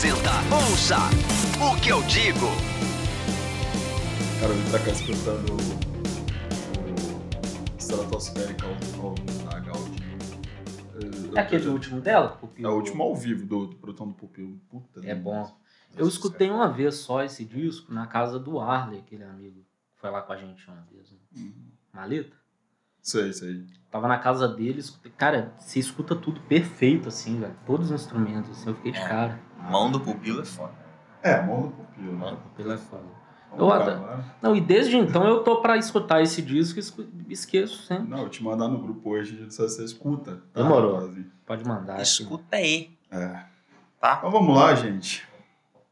Apresenta Ouça o que eu digo. Cara, ele tá cá escutando o, o Stratospheric na Gaudi. É aquele último dela? É o último ao vivo do, do produção do Pupilo. Puta. É bom. Eu escutei uma vez só esse disco na casa do Arley, aquele amigo que foi lá com a gente uma vez. Né? Uhum. Maleta? Sei, sei. Tava na casa dele, escutei. Cara, você escuta tudo perfeito, assim, velho. Todos os instrumentos, assim, eu fiquei de É. cara. Mão do pupilo é foda. É, mão do Pupilo. Mão Né? do pupilo é foda. Eu Não, e desde então eu tô pra escutar esse disco e esqueço sempre. Não, eu te mandar no grupo hoje, se você escuta. tá, Demorou. Pode mandar. assim. Escuta aí, É. tá? Então vamos lá, gente.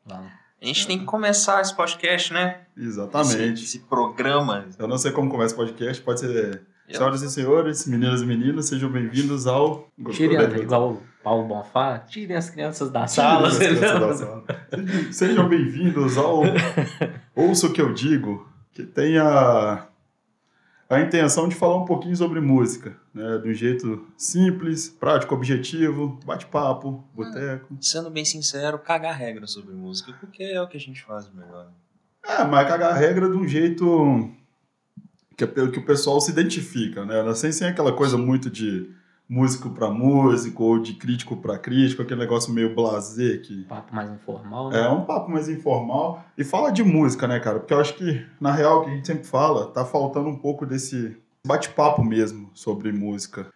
Vamos. A gente tem que começar esse podcast, né? Exatamente. Esse, esse programa. Eu não sei como começa o podcast, pode ser. Eu- Senhoras e senhores, meninas e meninos, sejam bem-vindos ao. Tirem, igual o Paulo Bonfá, tirem as crianças da Tirem sala. as você crianças da sala. Sejam- bem-vindos ao Ouça o que eu digo, que tem a, a intenção de falar um pouquinho sobre música, né? De um jeito simples, prático, objetivo, bate-papo, boteco. Sendo bem sincero, cagar regra sobre música, porque é o que a gente faz melhor. É, mas cagar a regra de um jeito que, é pelo que o pessoal se identifica, né? Sem, sem aquela coisa muito de músico pra músico ou de crítico pra crítico, aquele negócio meio blasé que Papo mais informal. né? É um papo mais informal e fala de música, né, cara? Porque eu acho que, na real, o que a gente sempre fala, tá faltando um pouco desse bate-papo mesmo sobre música.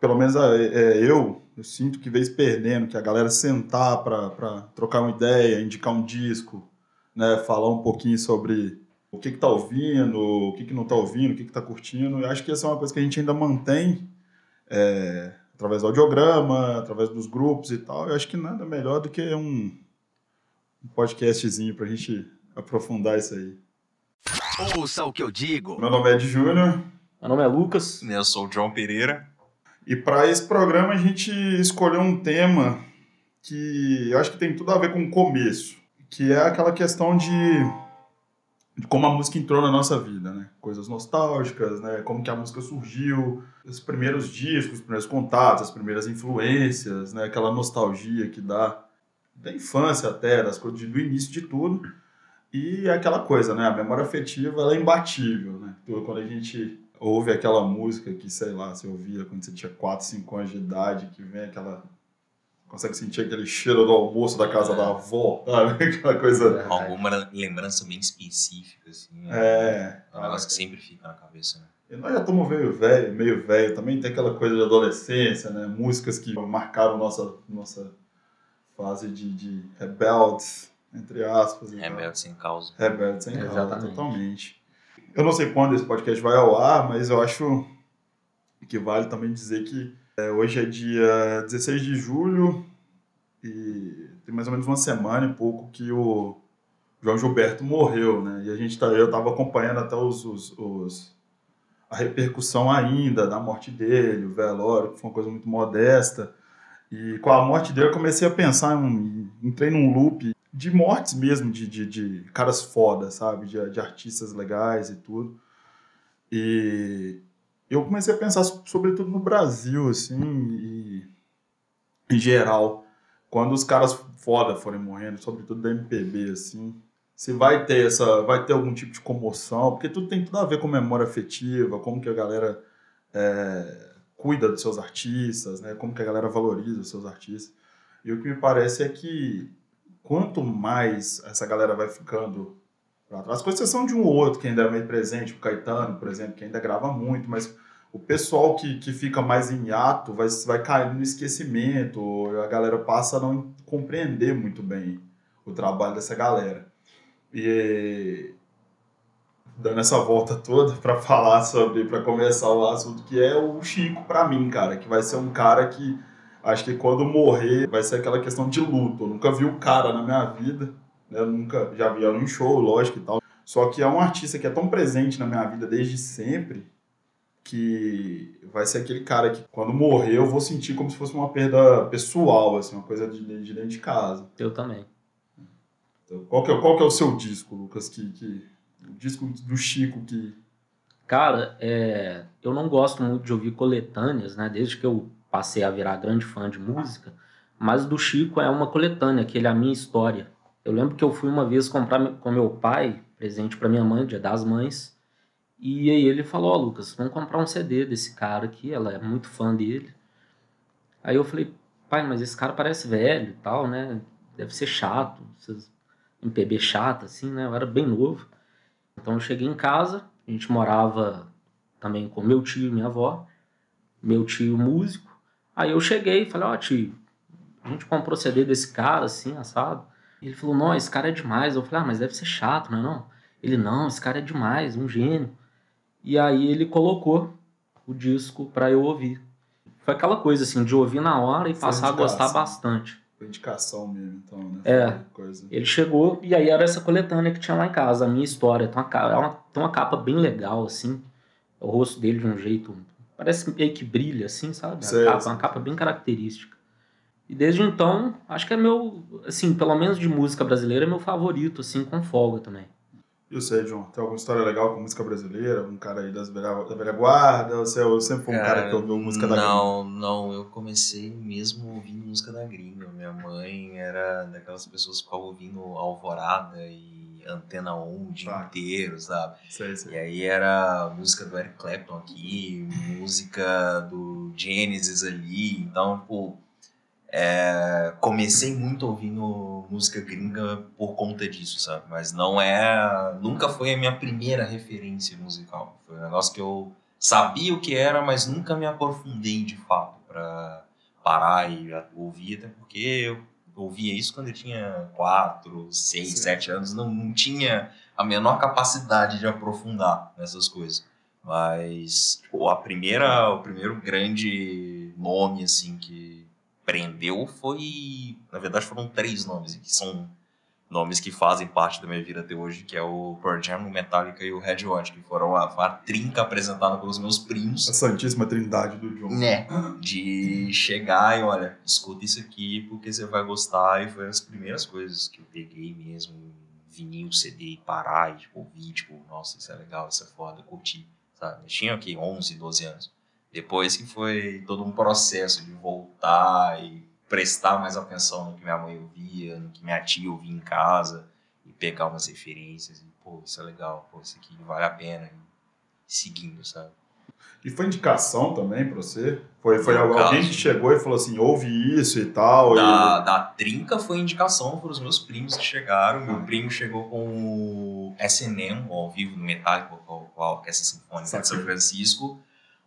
Pelo menos é, é, eu, eu sinto que vez perdendo, que a galera sentar pra trocar uma ideia, indicar um disco, né, falar um pouquinho sobre o que que tá ouvindo, o que que não tá ouvindo, o que que tá curtindo. Eu acho que essa é uma coisa que a gente ainda mantém é, através do audiograma, através dos grupos e tal. Eu acho que nada melhor do que um, um podcastzinho pra gente aprofundar isso aí. Ouça o que eu digo. Meu nome é Ed Júnior Meu nome é Lucas. Eu sou o João Pereira. e para esse programa a gente escolheu um tema que eu acho que tem tudo a ver com o começo, que é aquela questão de como a música entrou na nossa vida, né? Coisas nostálgicas, né? Como que a música surgiu, os primeiros discos, os primeiros contatos, as primeiras influências, né? Aquela nostalgia que dá da infância até, das coisas do início de tudo. E aquela coisa, né? A memória afetiva ela é imbatível, né? Quando a gente ouve aquela música que, sei lá, você ouvia quando você tinha 4, 5 anos de idade, que vem aquela. Consegue sentir aquele cheiro do almoço da casa da avó, sabe? Aquela coisa. Alguma lembrança bem específica, assim. né? É. É um negócio que sempre fica na cabeça, né? E nós já estamos meio velho, meio velho. Também tem aquela coisa de adolescência, né? Músicas que marcaram nossa, nossa fase de, de rebeldes, entre aspas. e tal. Rebelde sem causa. Rebelde sem causa, Exatamente. totalmente. Eu não sei quando esse podcast vai ao ar, mas eu acho que vale também dizer que é, hoje é dia 16 de julho e tem mais ou menos uma semana e pouco que o João Gilberto morreu, né? E a gente tá, eu estava acompanhando até os, os, os- a repercussão ainda da morte dele, o velório, que foi uma coisa muito modesta. E com a morte dele eu comecei a pensar, entrei num loop de mortes mesmo, de, de, de caras fodas, sabe? De, de artistas legais e tudo. E eu comecei a pensar, so- sobretudo no Brasil, assim, e em geral, quando os caras foda forem morrendo, sobretudo da MPB, assim, se vai ter essa, vai ter algum tipo de comoção, porque tudo tem tudo a ver com memória afetiva, como que a galera é, cuida dos seus artistas, né? Como que a galera valoriza os seus artistas. E o que me parece é que quanto mais essa galera vai ficando para trás, com exceção de um ou outro que ainda é meio presente, o Caetano, por exemplo, que ainda grava muito, mas o pessoal que, que fica mais em hiato vai, vai caindo no esquecimento, a galera passa a não compreender muito bem o trabalho dessa galera. E dando essa volta toda para falar sobre, para começar o assunto que é o Chico para mim, cara, que vai ser um cara que acho que quando morrer vai ser aquela questão de luto. Eu nunca vi o cara na minha vida, né? Eu nunca já vi ela em show, lógico e tal. Só que é um artista que é tão presente na minha vida desde sempre que vai ser aquele cara que quando morrer eu vou sentir como se fosse uma perda pessoal, assim, uma coisa de, de dentro de casa. Eu também. Então, qual, que é, qual que é o seu disco, Lucas? Que, que, o disco do Chico que. Cara, é, eu não gosto muito de ouvir coletâneas, né? Desde que eu passei a virar grande fã de música. Mas do Chico é uma coletânea, que ele é a minha história. Eu lembro que eu fui uma vez comprar com meu pai, presente para minha mãe, dia das mães. E aí ele falou, ó oh, Lucas, vamos comprar um CD desse cara aqui, ela é muito fã dele. Aí eu falei, pai, mas esse cara parece velho e tal, né? Deve ser chato, MPB chato, assim, né? Eu era bem novo. Então eu cheguei em casa, a gente morava também com meu tio e minha avó, meu tio músico. Aí eu cheguei e falei, ó oh, tio, a gente comprou CD desse cara, assim, assado. Ele falou, não, esse cara é demais. Eu falei, ah, mas deve ser chato, não é não? Ele, não, esse cara é demais, um gênio. E aí ele colocou o disco para eu ouvir. Foi aquela coisa assim, de ouvir na hora e Foi passar a gostar bastante. Foi indicação mesmo, então, né? É. Ele chegou e aí era essa coletânea que tinha lá em casa, a minha história. Tem uma, é uma, tem uma capa bem legal, assim. O rosto dele de um jeito. Parece meio que brilha, assim, sabe? Sei, capa, uma capa bem característica. E desde então, acho que é meu, assim, pelo menos de música brasileira, é meu favorito, assim, com folga também. E você, John, tem alguma história legal com música brasileira? Um cara aí das velha, da velha guarda? Você é sempre foi um cara, cara que ouviu música da Não, gringa? não. Eu comecei mesmo ouvindo música da gringa. Minha mãe era daquelas pessoas que ficavam ouvindo Alvorada e Antena 1 o dia tá. inteiro, sabe? Sei, sei. E aí era música do Eric Clapton aqui, música do Genesis ali. Então, pô, é, comecei muito ouvindo música gringa por conta disso, sabe? Mas não é. Nunca foi a minha primeira referência musical. Foi um negócio que eu sabia o que era, mas nunca me aprofundei de fato para parar e ouvir, até porque eu ouvia isso quando eu tinha 4, 6, 7 anos, não, não tinha a menor capacidade de aprofundar nessas coisas. Mas tipo, a primeira, o primeiro grande nome assim que prendeu foi. Na verdade, foram três nomes, que são nomes que fazem parte da minha vida até hoje, que é o Pearl Jam, o Metallica e o Red Hot, que foram a, a trinca apresentada pelos meus primos. A santíssima trindade do John. Né, de chegar e, olha, escuta isso aqui porque você vai gostar, e foi as primeiras coisas que eu peguei mesmo, vinil, CD, e parar e, tipo, ouvir, tipo, nossa, isso é legal, isso é foda, curti, sabe? Eu tinha aqui 11, 12 anos. Depois que foi todo um processo de voltar e prestar mais atenção no que minha mãe ouvia, no que minha tia ouvia em casa e pegar umas referências e, pô, isso é legal, pô, isso aqui vale a pena e seguindo, sabe? E foi indicação também pra você? Foi, foi alguém caso, que chegou e falou assim, ouve isso e tal? Da, e... da Trinca foi indicação para os meus primos que chegaram. Meu primo chegou com o SNM, ao vivo no Metallica, com a Orquestra Sinfônica de São Francisco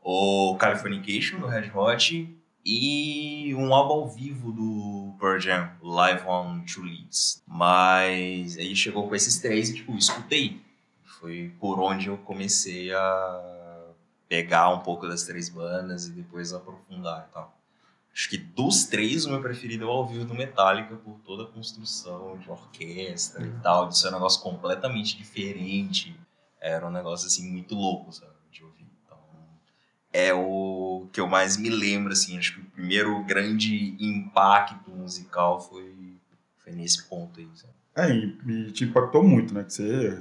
o Californication do Red Hot e um álbum ao vivo do Pearl Jam, Live on Two Leads. Mas aí chegou com esses três e, tipo, escutei. Foi por onde eu comecei a pegar um pouco das três bandas e depois aprofundar e tal. Acho que dos três, o meu preferido é o ao vivo do Metallica, por toda a construção de orquestra e tal. Isso é um negócio completamente diferente. Era um negócio, assim, muito louco, sabe? É o que eu mais me lembro, assim. Acho que o primeiro grande impacto musical foi, foi nesse ponto aí. Sabe? É, e, e te impactou muito, né? Que você,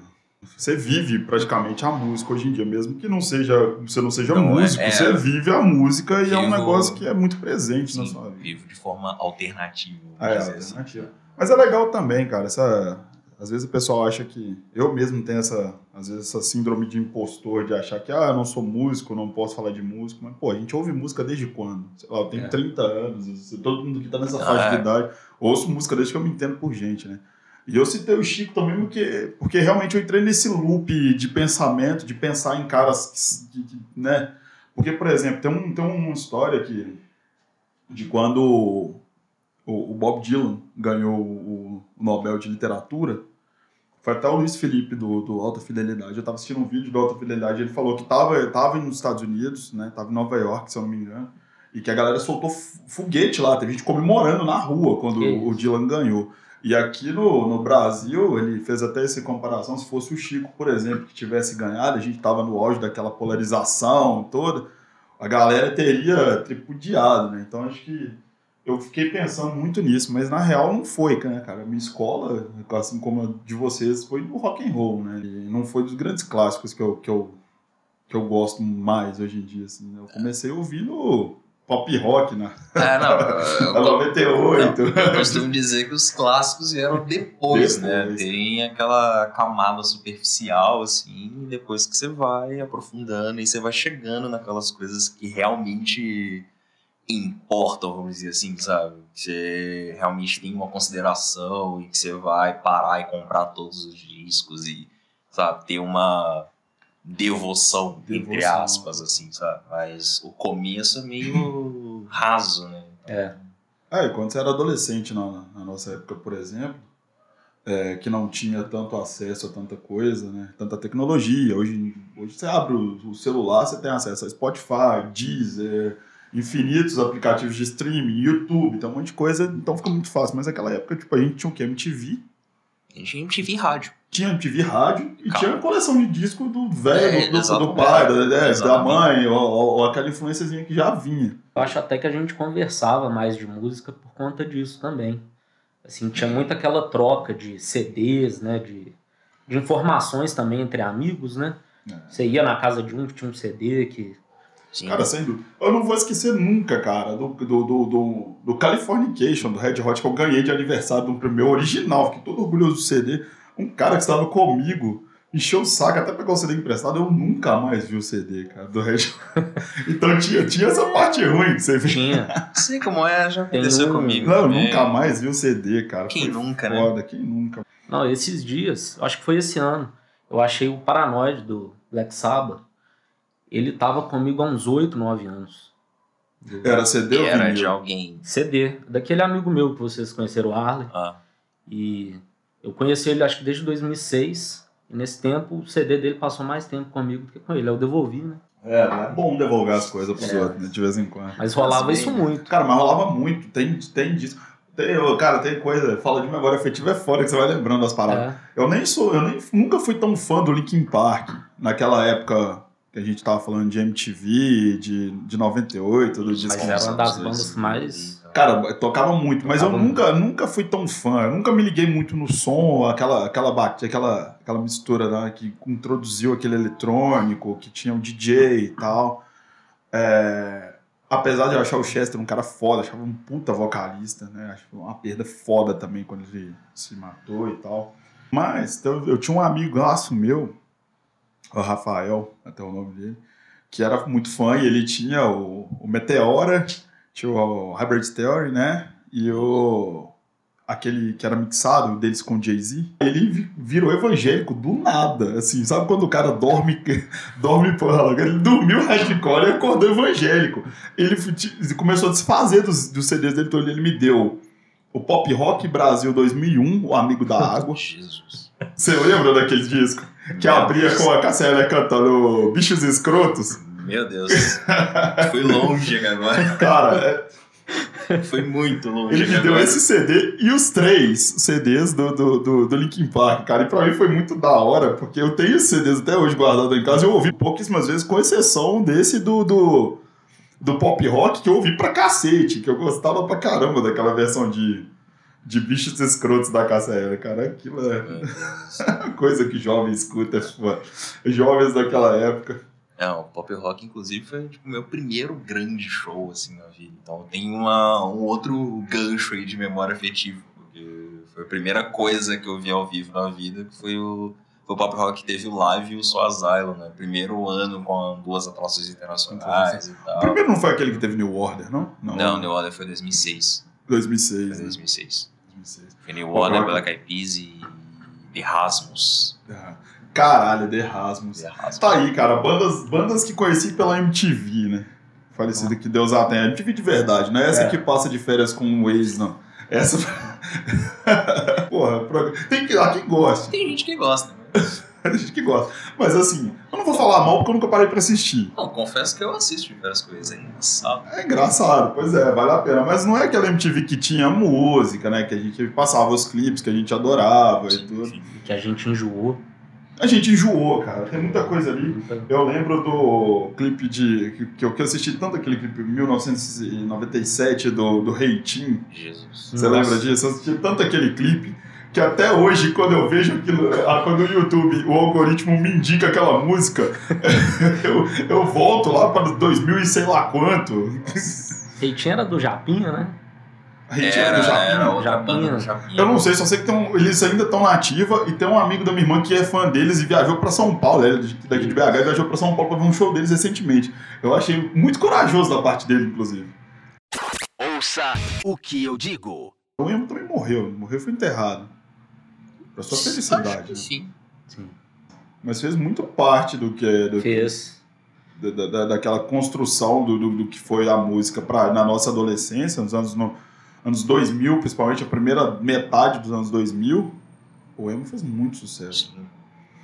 você vive praticamente a música hoje em dia, mesmo que não seja, você não seja não, músico, é, é, você vive a música vivo, e é um negócio que é muito presente sim, na sua vida. Vivo de forma alternativa. É, assim. alternativa. Assim. Mas é legal também, cara, essa às vezes o pessoal acha que. Eu mesmo tenho essa, às vezes, essa síndrome de impostor de achar que, ah, eu não sou músico, não posso falar de música. Mas, pô, a gente ouve música desde quando? Sei lá, eu tenho é. 30 anos, todo mundo que tá nessa faixa de é. idade ouço música desde que eu me entendo por gente, né? E eu citei o Chico também porque, porque realmente eu entrei nesse loop de pensamento, de pensar em caras, que, que, né? Porque, por exemplo, tem, um, tem uma história aqui de quando o, o Bob Dylan ganhou o Nobel de Literatura, foi até o Luiz Felipe do, do Alta Fidelidade. Eu estava assistindo um vídeo do Alta Fidelidade. Ele falou que estava tava nos Estados Unidos, né? Tava em Nova York, se eu não me engano. E que a galera soltou foguete lá. Teve gente comemorando na rua quando o, o Dylan ganhou. E aqui no, no Brasil, ele fez até essa comparação. Se fosse o Chico, por exemplo, que tivesse ganhado, a gente estava no auge daquela polarização toda, a galera teria tripudiado, né? Então acho que eu fiquei pensando muito nisso, mas na real não foi, né, cara? Minha escola, assim como a de vocês, foi do rock and roll, né? E não foi dos grandes clássicos que eu, que eu, que eu gosto mais hoje em dia, assim. Né? Eu comecei ouvindo pop rock na, É, não. na Eu, 98. eu costumo dizer que os clássicos vieram depois, né? Depois. Tem aquela camada superficial, assim, e depois que você vai aprofundando e você vai chegando naquelas coisas que realmente importam, vamos dizer assim, sabe? Que você realmente tem uma consideração e que você vai parar e comprar todos os discos e, sabe, ter uma devoção, entre Devoção. aspas, assim, sabe? Mas o começo é meio raso, né? É. É, quando você era adolescente na, na nossa época, por exemplo, é, que não tinha tanto acesso a tanta coisa, né? Tanta tecnologia. Hoje, hoje você abre o, o celular, você tem acesso a Spotify, Deezer, infinitos aplicativos de streaming, YouTube, tem um monte de coisa, então fica muito fácil. Mas naquela época, tipo, a gente tinha o quê? MTV, A gente MTV rádio. tinha MTV rádio e Calma. tinha a coleção de disco do velho, É, do, do, exatamente. pai, da, da- da mãe, ou, ou- aquela influênciazinha que já vinha. Eu acho até que a gente conversava mais de música por conta disso também. Assim, tinha muito aquela troca de CDs, né? De, de informações também entre amigos, né? É. Você ia na casa de um que tinha um CD que. Sim. Cara, sem dúvida. Eu não vou esquecer nunca, cara, do, do, do, do, do Californication, do Red Hot, que eu ganhei de aniversário do meu original. Fiquei todo orgulhoso do CD. Um cara que estava comigo encheu o saco até pegar o CD emprestado. Eu nunca mais vi o CD, cara, do Red Hot. Então tinha, tinha essa parte ruim que você viu. Tinha. sei como é, já aconteceu um- comigo. Não, eu também. nunca mais vi o CD, cara. Quem Foi nunca, né? foda, quem nunca. Não, esses dias, acho que foi esse ano, eu achei o Paranoid do Black Sabbath. Ele tava comigo há uns 8, 9 anos. Era CD ou Era vinil? de alguém. CD, daquele amigo meu que vocês conheceram, o Arley. Ah, E eu conheci ele acho que desde 2006. E nesse tempo o CD dele passou mais tempo comigo do que com ele. Eu devolvi, né? É, é bom devolver as coisas pros É. outros, né, de vez em quando. Mas rolava Mas isso bem, muito. Cara, mas rolava muito. Tem, tem disso. Tem, cara, tem coisa. Fala de memória afetiva é foda que você vai lembrando das paradas. É. Eu nem sou, eu nem, nunca fui tão fã do Linkin Park. Naquela época que a gente tava falando de MTV, de, de 98, do disco. Mas era uma das bandas mais. Cara, tocava muito, mas Tocava eu nunca, nunca fui tão fã. Eu nunca me liguei muito no som, aquela aquela bate, aquela aquela mistura né, que introduziu aquele eletrônico, que tinha o DJ e tal. É, apesar de eu achar o Chester um cara foda, achava um puta vocalista, né? Acho uma perda foda também quando ele se matou e tal. Mas então, eu tinha um amigo laço meu, Rafael, até o nome dele, que era muito fã e ele tinha o, o Meteora, tinha o Hybrid Theory, né? E o aquele que era mixado deles com Jay-Z, ele vi- virou evangélico do nada, assim, sabe quando o cara dorme, dorme, porra, ele dormiu hardcore e acordou evangélico. Ele começou a desfazer dos, dos CDs dele, então ele me deu o Pop Rock Brasil 2001, o Amigo da Água. Jesus. Você lembra daquele disco? Que Meu abria Deus. com a Cassia cantando Bichos Escrotos? Meu Deus. Foi longe agora. Cara, é, Foi muito longe Ele me deu esse CD e os três CDs do, do, do, do Linkin Park, cara. E pra mim foi muito da hora, porque eu tenho esses CDs até hoje guardados em casa. Eu ouvi pouquíssimas vezes, com exceção desse do, do, do pop rock, que eu ouvi pra cacete, que eu gostava pra caramba daquela versão de, de bichos escrotos da Cassia cara. Aquilo é uma coisa que jovem escuta, pô. Jovens daquela época. Não, o Pop Rock, inclusive, foi tipo, o meu primeiro grande show, assim, na vida. Então tem uma, um outro gancho aí de memória afetiva. Porque foi a primeira coisa que eu vi ao vivo na vida, que foi o, foi o Pop Rock que teve o live e o Soul Asylum, né? Primeiro ano com duas atrações internacionais e O tal. primeiro não foi aquele que teve New Order, não? Não, New Order foi 2006. 2006. Foi né? 2006. 2006. Foi New Pop Order, Rock. Black Eyed Peas e Erasmus. Ah, Caralho, The Rasmus. Erasmus. Tá aí, cara. Bandas, bandas que conheci pela MTV, né? Falecida que Deus a tenha. MTV de verdade, não é essa É. que passa de férias com o Waze, não. Essa. Porra, tem que, há quem goste. Tem gente que gosta, né? Tem gente que gosta. Mas assim, eu não vou falar mal porque eu nunca parei pra assistir. Não, confesso que eu assisto diversas coisas, é engraçado. É engraçado, pois é, vale a pena. Mas não é aquela MTV que tinha música, né? Que a gente passava os clipes que a gente adorava e Sim, tudo. sim. Que a gente enjoou. A gente enjoou, cara. Tem muita coisa ali. Eu lembro do clipe de. que- que eu, assisti tanto aquele clipe em 1997 do, do Reitinho. Jesus. Você Nossa. lembra disso? Eu assisti tanto aquele clipe que até hoje, quando eu vejo aquilo, ah, quando o YouTube, o algoritmo me indica aquela música, eu, eu volto lá para 2000 e sei lá quanto. Reitinho era do Japinha, né? A gente era do Japinha. era outra Japinha. banda do Japinha. Eu não sei, só sei que tem um- eles ainda estão na ativa e tem um amigo da minha irmã que é fã deles e viajou pra São Paulo, ele é daqui de BH, e viajou pra São Paulo pra ver um show deles recentemente. Eu achei muito corajoso da parte dele, inclusive. Ouça o que eu digo. O Emo também morreu, morreu e foi enterrado. Pra sua Acho felicidade. que né? sim. Sim. Mas fez muito parte do que do, Fez. da, da- da- daquela construção do, do, do que foi a música pra, na nossa adolescência, nos anos, no, anos 2000, principalmente a primeira metade dos anos 2000. O Emo fez muito sucesso. Sim.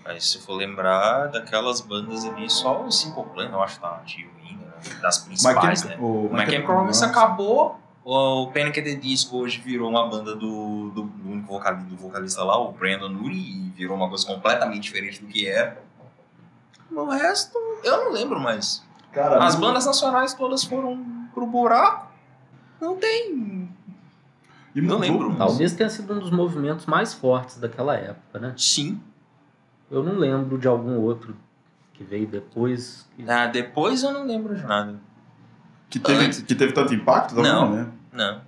Mas se for lembrar daquelas bandas ali, só o Simple Plan eu acho que tá ativo ainda, né? das principais, né? o O My Chemical Romance acabou, o Panic! at the Disco hoje virou uma banda do, do, do único vocalista, do vocalista lá, o Brandon Urie, e virou uma coisa completamente diferente do que era. O resto, eu não lembro mais. Cara, As bandas nacionais todas foram pro buraco. Não tem. E Não lembro. Talvez tenha sido um dos movimentos mais fortes daquela época, né? Sim. Eu não lembro de algum outro que veio depois. que- Ah, depois eu não lembro de nada. Que teve, que teve tanto impacto também, Não. né? Não.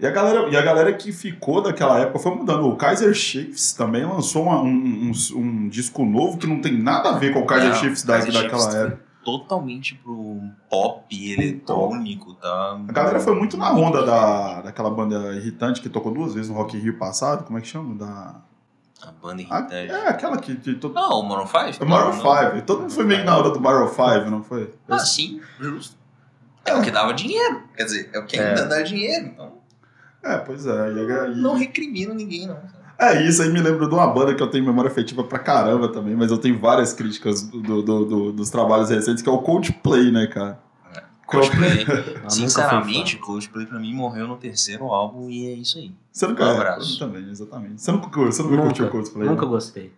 E a, galera, e a galera que ficou daquela época foi mudando. O Kaiser Chiefs também lançou uma- um, um, um disco novo que não tem nada a ver com o Kaiser Não, Chiefs da, Kaiser daquela Chiefs época. Totalmente pro pop eletrônico, tá? A galera foi muito na onda da, daquela banda irritante que tocou duas vezes no Rock in Rio passado. Como é que chama? Da... A banda irritante. é, aquela que... que o Maroon 5? É Maroon Não, 5. Todo mundo foi meio na hora do Maroon 5, não foi? Ah, sim, justo. É o que dava dinheiro. Quer dizer, é o que É. ainda dá dinheiro. Então, É, pois é. E, e- não recrimino ninguém, não. É, isso aí me lembra de uma banda que eu tenho memória afetiva pra caramba também, mas eu tenho várias críticas do, do- do- dos trabalhos recentes, que é o Coldplay, né, cara? Coldplay. Nunca fui Sinceramente, Coldplay pra mim morreu no terceiro álbum e é isso aí. Você nunca Um é, abraço. mim também, exatamente. Você nunca, você nunca, Nunca, curtiu o Coldplay? Nunca né? gostei.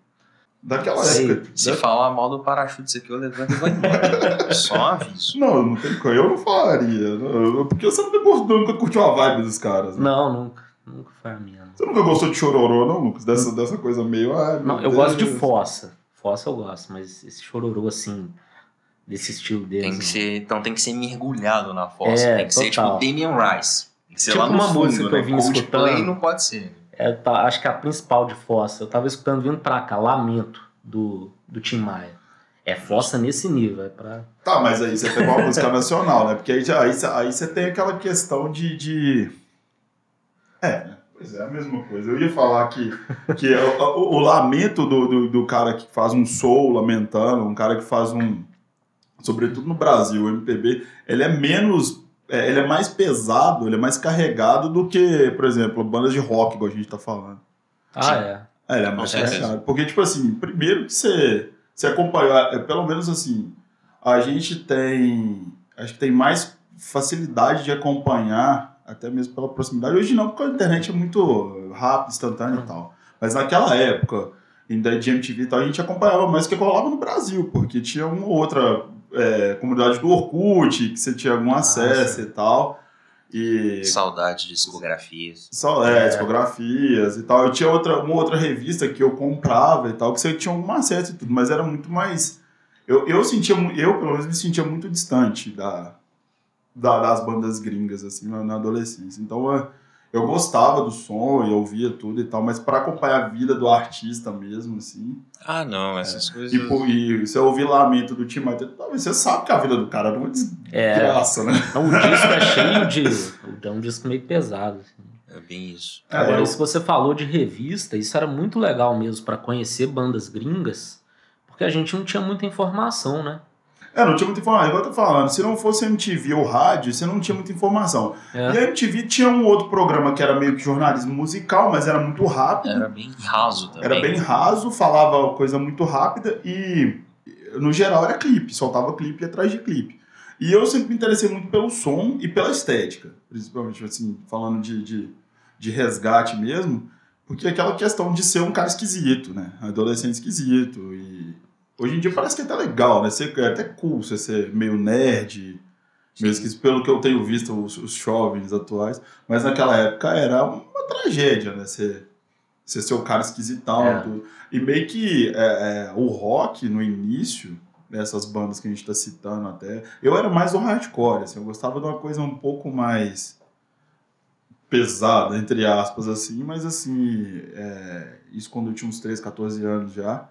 Daquela Sei. época. Se da- falar mal do parachute aqui, eu levanto e vou embora. Só aviso. Não, não tem. Eu não falaria. Eu- Porque você nunca, gostou, nunca curtiu a vibe dos caras. né? Não, nunca. Nunca foi a minha. não. Você nunca gostou de chororô, não, Lucas? Dessa, dessa coisa meio. ai, meu Não, eu Deus. gosto de fossa. Fossa eu gosto, mas esse chororô assim, desse estilo deles. Tem que ser, então tem que ser mergulhado na fossa. É, tem que ser tipo total. Damian Rice. Tem que ser Tipo lá no uma fundo, música que né? eu vim Coldplay escutando. não pode ser. É, tá, acho que a principal de fossa. Eu tava escutando vindo pra cá, Lamento, do, do Tim Maia. É fossa nesse nível, é pra. Tá, mas aí você pegou uma música nacional, né? Porque aí, aí, aí você tem aquela questão de. de... É, né? Pois é, a mesma coisa. Eu ia falar que, que é o, o- o lamento do, do, do cara que faz um soul lamentando, um cara que faz um. Sobretudo no Brasil, o MPB, ele é menos. É, ele é mais pesado, ele é mais carregado do que, por exemplo, bandas de rock, igual a gente tá falando. Ah, Sim. é. É, ele é mais certeza. carregado. Porque, tipo assim, primeiro que você, você acompanhou, é, pelo menos assim, a gente tem. Acho que tem mais facilidade de acompanhar, até mesmo pela proximidade. Hoje não, porque a internet é muito rápida, instantânea e tal. Mas naquela época, ainda de MTV e tal, a gente acompanhava mais o que rolava no Brasil, porque tinha uma ou outra é, comunidade do Orkut, que você tinha algum acesso e tal. E Saudade de discografias. só, é, É. discografias e tal. Eu tinha outra, uma outra revista que eu comprava e tal, que você tinha algum acesso e tudo, mas era muito mais. Eu, eu sentia, eu pelo menos me sentia muito distante da, da- das bandas gringas, assim, na, na adolescência. Então eu, gostava do som, eu ouvia tudo e tal, mas para acompanhar a vida do artista mesmo, assim. Ah, não, essas coisas. E, pô, e você ouvir lamento do Tim Maia, talvez você sabe que a vida do cara era uma É. desgraça, né? Não, o disco é cheio de. É um disco meio pesado. assim. É bem isso. Agora, É, eu- se você falou de revista, isso era muito legal mesmo pra conhecer bandas gringas, porque a gente não tinha muita informação, né? É, não tinha muita informação. Igual eu tô falando, se não fosse MTV ou rádio, você não tinha muita informação. É. E a MTV tinha um outro programa que era meio que jornalismo musical, mas era muito rápido. Era bem raso também. Era bem raso, falava coisa muito rápida e, no geral, era clipe. Soltava clipe atrás de clipe. E eu sempre me interessei muito pelo som e pela estética. Principalmente, assim, falando de, de, de resgate mesmo. Porque aquela questão de ser um cara esquisito, né? Adolescente esquisito. E hoje em dia parece que é até legal, né? Ser, é até cool você ser meio nerd, meio esquisito, pelo que eu tenho visto os, os jovens atuais. Mas naquela época era uma tragédia, né? Ser, Você ser o cara esquisitão É. tudo. E meio que é, é, o rock, no início, dessas bandas que a gente tá citando até, eu era mais do hardcore, assim, eu gostava de uma coisa um pouco mais pesada, entre aspas, assim, mas assim, é, isso quando eu tinha uns 13, 14 anos já.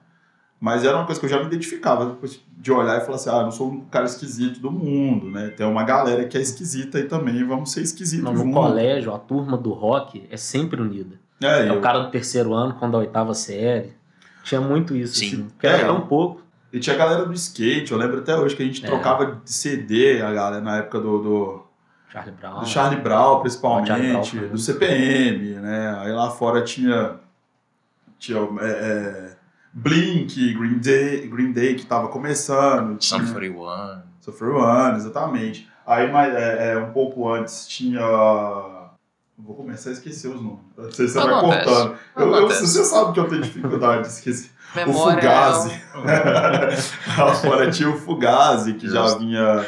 Mas era uma coisa que eu já me identificava, depois de olhar e falar assim, ah, eu não sou o cara esquisito do mundo, né? Tem uma galera que é esquisita aí também, vamos ser esquisitos Não, no colégio, a turma do rock é sempre unida. É, É eu- o cara do terceiro ano, quando da oitava série. Tinha muito isso, Sim. assim. Porque era É. tão pouco. E tinha a galera do skate, eu lembro até hoje que a gente É. trocava de CD, a galera, na época do, do, Charlie Brown. do Charlie Brown, principalmente, Charlie Brown do CPM, né? Aí lá fora tinha, tinha é, é, Blink, Green Day, Green Day que tava começando, tinha Sum 41. Sofreu One, exatamente. Aí mais, é, é, um pouco antes tinha. Vou começar a esquecer os nomes. Não sei se você vai Acontece. cortando. Eu, eu- Acontece. você sabe que eu tenho dificuldade de esquecer. Memória o Fugazi. é Lá fora tinha o Fugazi, que já vinha.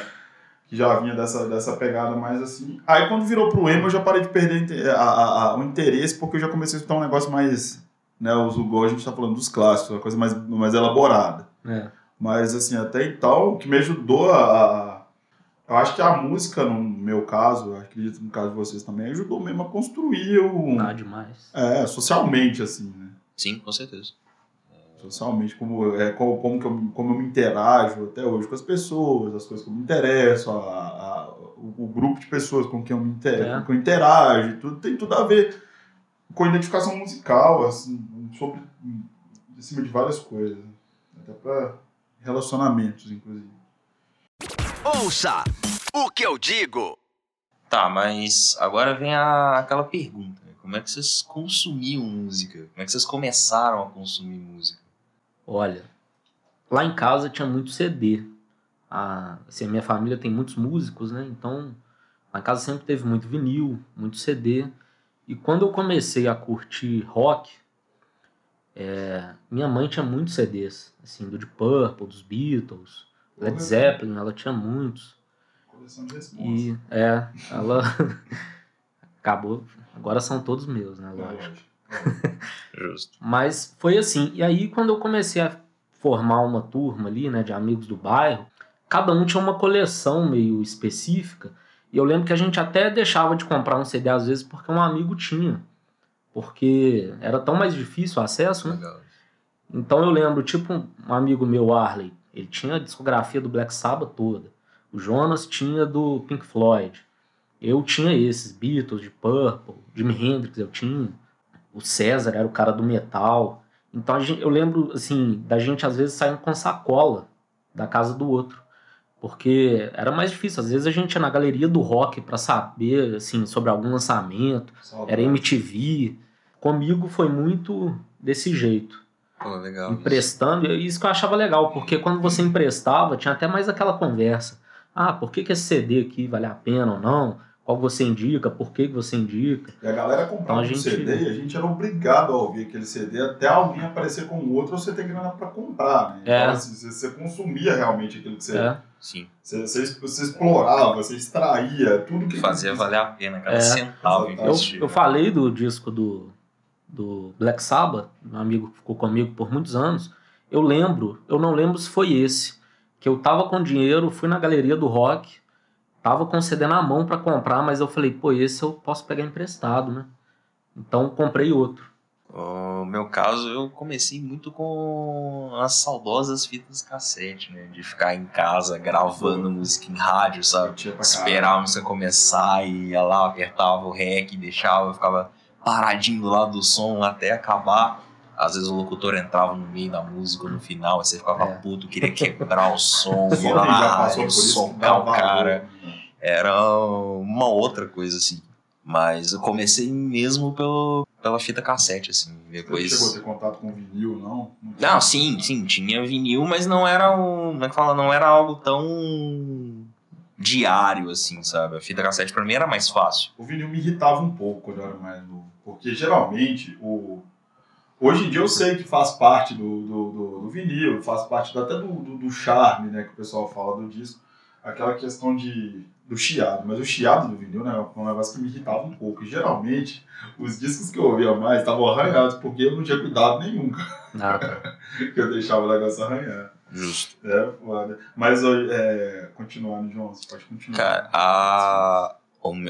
Que já vinha dessa, dessa pegada mais assim. Aí quando virou pro emo, eu já parei de perder a- a- a- o interesse, porque eu já comecei a escutar um negócio mais. Né, os igual a gente tá falando dos clássicos, uma coisa mais, mais elaborada. É. Mas, assim, até então, o que me ajudou a. a- eu acho que a música, no meu caso, acredito no caso de vocês também, ajudou mesmo a construir o. Nada demais. É, socialmente, assim, né? Sim, com certeza. Socialmente, como, é, como, como, que eu, como eu me interajo até hoje com as pessoas, as coisas que eu me interesso, a, a- o, o grupo de pessoas com quem eu me inter, É. com quem eu interajo, tudo tem tudo a ver com identificação musical, assim, sobre, em cima de várias coisas. Até para relacionamentos, inclusive. Ouça o que eu digo. Tá, mas agora vem a, aquela pergunta. né? Como é que vocês consumiam música? Como é que vocês começaram a consumir música? Olha, lá em casa tinha muito CD. A, assim, a minha família tem muitos músicos, né? Então, lá em casa sempre teve muito vinil, muito CD. E quando eu comecei a curtir rock, é, minha mãe tinha muitos CDs, assim, do Deep Purple, dos Beatles, Led Porra. Zeppelin, ela tinha muitos. Coleção de respostas. E, é, ela acabou, agora são todos meus, né? É, Lógico. lógico. Justo. Mas foi assim. E aí, quando eu comecei a formar uma turma ali, né, de amigos do bairro, cada um tinha uma coleção meio específica. E eu lembro que a gente até deixava de comprar um CD às vezes porque um amigo tinha. Porque era tão mais difícil o acesso, né? Legal. Então eu lembro, tipo, um amigo meu, Arley, ele tinha a discografia do Black Sabbath toda. O Jonas tinha do Pink Floyd. Eu tinha esses, Beatles, de Purple, Jimi Hendrix eu tinha. O César era o cara do metal. Então gente- eu lembro, assim, da gente às vezes saindo com sacola da casa do outro. Porque era mais difícil. Às vezes a gente ia na galeria do rock para saber, assim, sobre algum lançamento. Era MTV. Comigo foi muito desse jeito Pô, legal. emprestando, e isso que eu achava legal, porque quando você emprestava, tinha até mais aquela conversa. Ah, por que, que esse CD aqui vale a pena ou não? Qual você indica? Por que, você indica? E a galera comprava Então a um gente- CD e a gente era obrigado a ouvir aquele CD até alguém aparecer com outro ou você ter grana pra comprar, né? É. Então, assim, você, você consumia realmente aquilo que você, É, Sim. você, você, você explorava, você extraía tudo que Fazia valer a pena cada É. centavo Exatamente. eu, eu falei do disco do, do Black Sabbath, um amigo que ficou comigo por muitos anos. Eu lembro, eu não lembro se foi esse, que eu tava com dinheiro, fui na galeria do rock, tava com o CD na mão pra comprar, mas eu falei, pô, esse eu posso pegar emprestado, né? Então comprei outro. No meu caso, eu comecei muito com as saudosas fitas cassete, né? De ficar em casa gravando música em rádio, sabe? Esperar a música começar e ia lá, apertava o rec, deixava, eu ficava paradinho do lado do som até acabar. Às vezes o locutor entrava no meio da música, no final, aí você ficava É. puto, queria quebrar o som, já lá, socar o cara. Era uma outra coisa, assim. Mas eu comecei mesmo pelo, pela fita cassete, assim. Você Depois. não chegou a ter contato com vinil, não? tinha? Não, sim, sim, tinha vinil, mas não era um. Como é que fala? Não era algo tão diário, assim, sabe? A fita cassete pra mim era mais fácil. O vinil me irritava um pouco quando eu era mais novo. Porque geralmente o. Hoje em dia eu sei que faz parte do, do, do, do vinil, faz parte até do, do, do charme, né, que o pessoal fala do disco. aquela questão de, do chiado, mas o chiado do vinil né, é um negócio que me irritava um pouco. E, geralmente, os discos que eu ouvia mais estavam arranhados, porque eu não tinha cuidado nenhum, Nada. que eu deixava o negócio arranhar. Justo. É, foda. Mas, é, continuando, João, você pode continuar. Cara, a,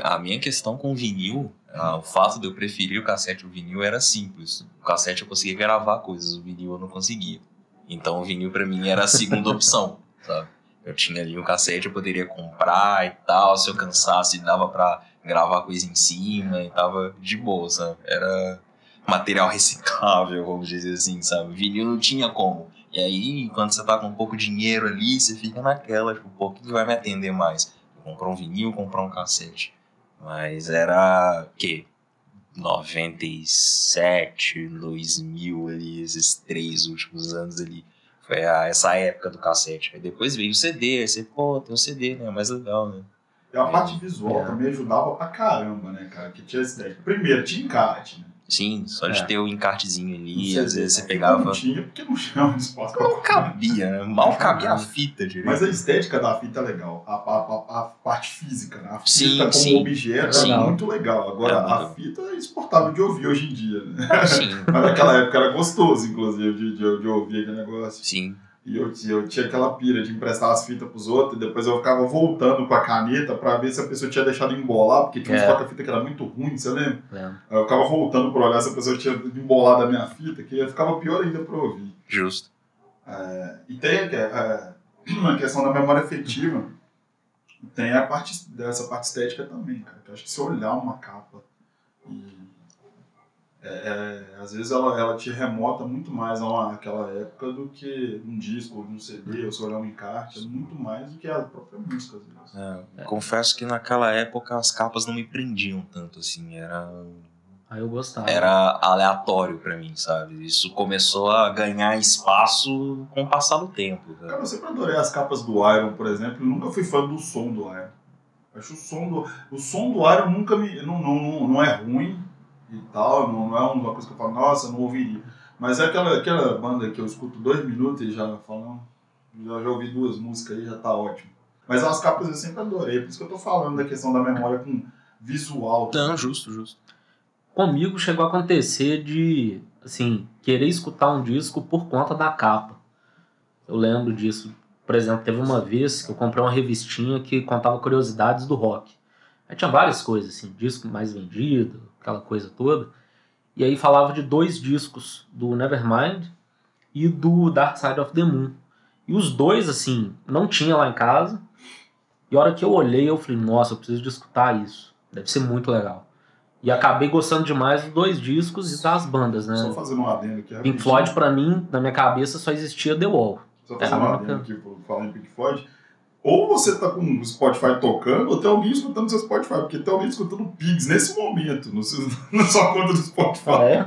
a minha questão com o vinil, ah, o fato de eu preferir o cassete ao vinil era simples. O cassete eu conseguia gravar coisas, o vinil eu não conseguia. Então o vinil pra mim era a segunda opção, sabe? Eu tinha ali um cassete, eu poderia comprar e tal, se eu cansasse dava pra gravar coisa em cima e tava de boa, sabe? Era material reciclável, vamos dizer assim, sabe? Vinil não tinha como. E aí, quando você tá com pouco dinheiro ali, você fica naquela, tipo, pô, o que vai me atender mais? Comprar um vinil, comprar um cassete. Mas era, o quê? 97, 2000 ali, esses três últimos anos ali. Foi a, essa época do cassete. Aí depois veio o CD, aí você, pô, tem um CD, né? Mais legal, né? E a parte visual É. também ajudava pra caramba, né, cara? Que tinha estética. Primeiro, tinha encarte, né? Sim, só de É. ter o encartezinho ali, Não às vezes você Não pegava. tinha, porque não tinha um espaço pra Não cabia, né? Mal cabia a fita direito. Mas a estética da fita é legal. A, a- a- a parte física, né? A fita Sim, como sim. objeto Sim. é muito legal. Agora, É a fita é exportável de ouvir hoje em dia, né? Sim, Mas naquela época era gostoso, inclusive, de, de, de ouvir aquele negócio. sim. E eu, tinha- eu tinha aquela pira de emprestar as fitas pros outros, e depois eu ficava voltando com a caneta pra ver se a pessoa tinha deixado embolar, porque tinha uns É. toca-fita que era muito ruim, você lembra? Lembro. Eu ficava voltando pra olhar se a pessoa tinha embolado a minha fita, que ficava pior ainda pra ouvir. Justo. E tem é, a questão da memória afetiva, tem a parte dessa parte estética também, cara. Que eu acho que se olhar uma capa e é, é, às vezes ela, ela te remota muito mais a uma, aquela época do que um disco ou um CD, ou se olhar um encarte, é muito mais do que a própria música, às vezes. É, confesso que naquela época as capas não me prendiam tanto, assim. Era, Aí eu gostava. era aleatório pra mim, sabe? Isso começou a ganhar espaço com o passar do tempo. Cara, sabe? eu sempre adorei as capas do Iron, por exemplo, e nunca fui fã do som do Iron. Acho o som do. O som do Iron nunca me. Não, não, não é ruim e tal, não, é uma coisa que eu falo, nossa, não ouviria. Mas é aquela, aquela banda que eu escuto dois minutos e já falo, já, já ouvi duas músicas aí, já tá ótimo. Mas as capas eu sempre adorei, por isso que eu tô falando da questão da memória com visual. Não, justo, justo. Comigo chegou a acontecer de, assim, querer escutar um disco por conta da capa. Eu lembro disso. Por exemplo, teve uma vez que eu comprei uma revistinha que contava curiosidades do rock. Aí tinha várias coisas, assim, disco mais vendido, aquela coisa toda. E aí falava de dois discos, do Nevermind e do Dark Side of the Moon. E os dois, assim, não tinha lá em casa. E a hora que eu olhei, eu falei, nossa, eu preciso de escutar isso. Deve ser muito legal. E acabei gostando demais dos dois discos e das bandas, né? Só fazendo um adendo aqui. Pink. Floyd, pra mim, na minha cabeça, só existia The Wall. Só fazer É, um adendo única- aqui por falar em Pink Floyd. Ou você tá com o Spotify tocando, ou tem alguém escutando seu Spotify, porque tem alguém escutando Pigs nesse momento, no seu, na sua conta do Spotify. É?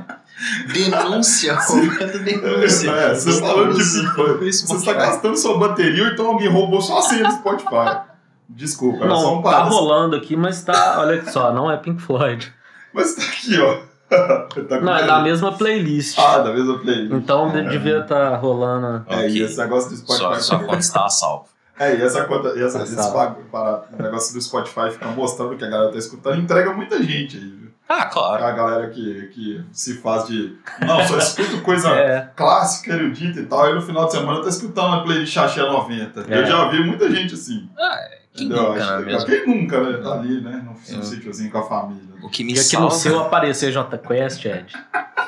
Denúncia, momento denúncia. É, você falando de Você está Spotify. gastando sua bateria, ou então alguém roubou sua senha do Spotify. Desculpa, era só Não, um tá parênteses. rolando aqui, mas tá. Olha só, não é Pink Floyd. Mas tá aqui, ó. tá Não, é da mesma playlist. Ah, da mesma playlist. Então de- devia estar rolando. É, e Ok. esse negócio do Spotify. Só, só quando está a salvo. É, e essa conta, e essa, esse bagulho, para- o negócio do Spotify fica mostrando que a galera tá escutando, entrega muita gente aí, viu? Ah, claro. A galera que, que se faz de. Não, só escuto coisa É, clássica, erudita e tal, e no final de semana tá escutando a playlist Axé 90. Eu É. já vi muita gente assim. Ah, é, quem entendeu? nunca, Acho é que- mesmo? Quem nunca, né? Tá ali, né? No, no É. sítiozinho com a família. O que me e aqui salva... no seu aparecer J Quest, Ed.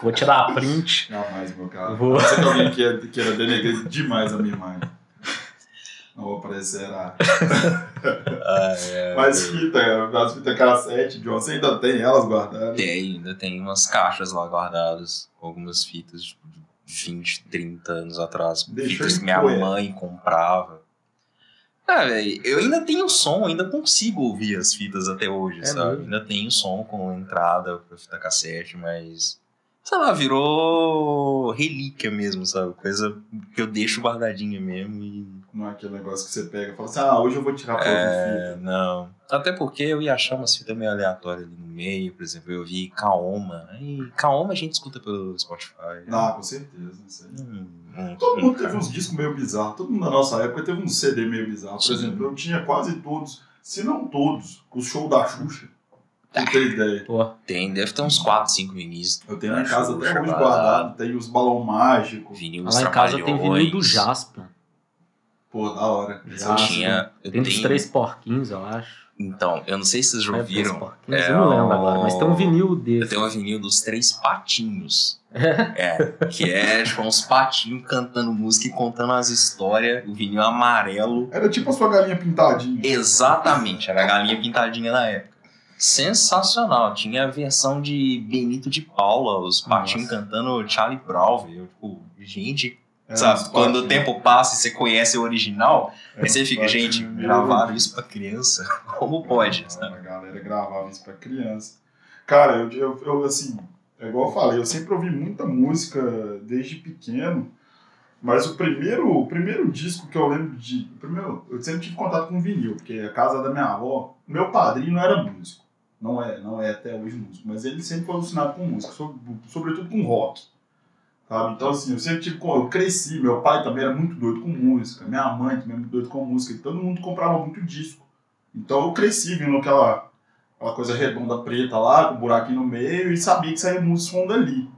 Vou tirar a print. Não mais, meu cara. Vou. Ser que alguém queira, queira denegrir demais a minha imagem. Não vou aparecer a. Ah, é, Mas fita, as fitas cassete, John, você ainda tem elas guardadas? Tem, ainda tem umas caixas lá guardadas, algumas fitas tipo, de 20, 30 anos atrás. Deixa fitas que minha mãe comprava. Ah, velho, eu ainda tenho som, ainda consigo ouvir as fitas até hoje, É sabe? mesmo? Ainda tenho som com entrada pra fita cassete, mas sei lá, virou relíquia mesmo, sabe? Coisa que eu deixo guardadinha mesmo e. Não é aquele negócio que você pega e fala assim, ah, hoje eu vou tirar foto É, de não. Até porque eu ia achar umas fitas meio aleatórias ali no meio, por exemplo, eu vi Kaoma. E Kaoma a gente escuta pelo Spotify. Ah, com certeza. Hum, hum, Todo mundo hum, teve uns discos meio bizarros. Todo mundo na nossa época teve um CD meio bizarro. Por Sim. exemplo, eu tinha quase todos, se não todos, o show da Xuxa. Você ter ideia. Pô, Tem, deve ter uns 4, 5 vinis. Eu tenho na casa até hoje guardado. Tem os balão mágicos. Vinil lá em casa tem vinil do Jaspion. Pô, da hora. Eu Já, tinha. Eu Tem dos tenho, três porquinhos, eu acho. Então, eu não sei se vocês já É, três ouviram. porquinhos? É eu não lembro o- agora, mas tem um vinil Eu desse. tenho uma vinil dos três patinhos. É, que é tipo uns patinhos cantando música e contando as histórias. O vinil amarelo. Era tipo a sua galinha pintadinha. Exatamente, era a galinha pintadinha na época. Sensacional. Tinha a versão de Benito de Paula, os patinhos Nossa. cantando Charlie Brown. velho. Eu, tipo, gente, Era sabe? Quando o patinhos. tempo passa e você conhece o original, Era aí você fica, gente, meio- gravaram isso pra criança? Como pode? Ah, sabe? A galera gravava isso pra criança. Cara, eu, eu, eu, assim, é igual eu falei, eu sempre ouvi muita música desde pequeno, mas o primeiro, o primeiro disco que eu lembro de. Primeiro, eu sempre tive contato com vinil, porque a casa da minha avó, meu padrinho não era músico. Não é, não é até hoje músico, mas ele sempre foi alucinado com música, sobre- sobretudo com rock. Sabe? Então, assim, eu sempre tive. Eu cresci, meu pai também era muito doido com música, minha mãe também era muito doido com música, e todo mundo comprava muito disco. Então eu cresci vendo aquela, aquela coisa redonda preta lá, com um buraquinho no meio, e sabia que saía música som dali.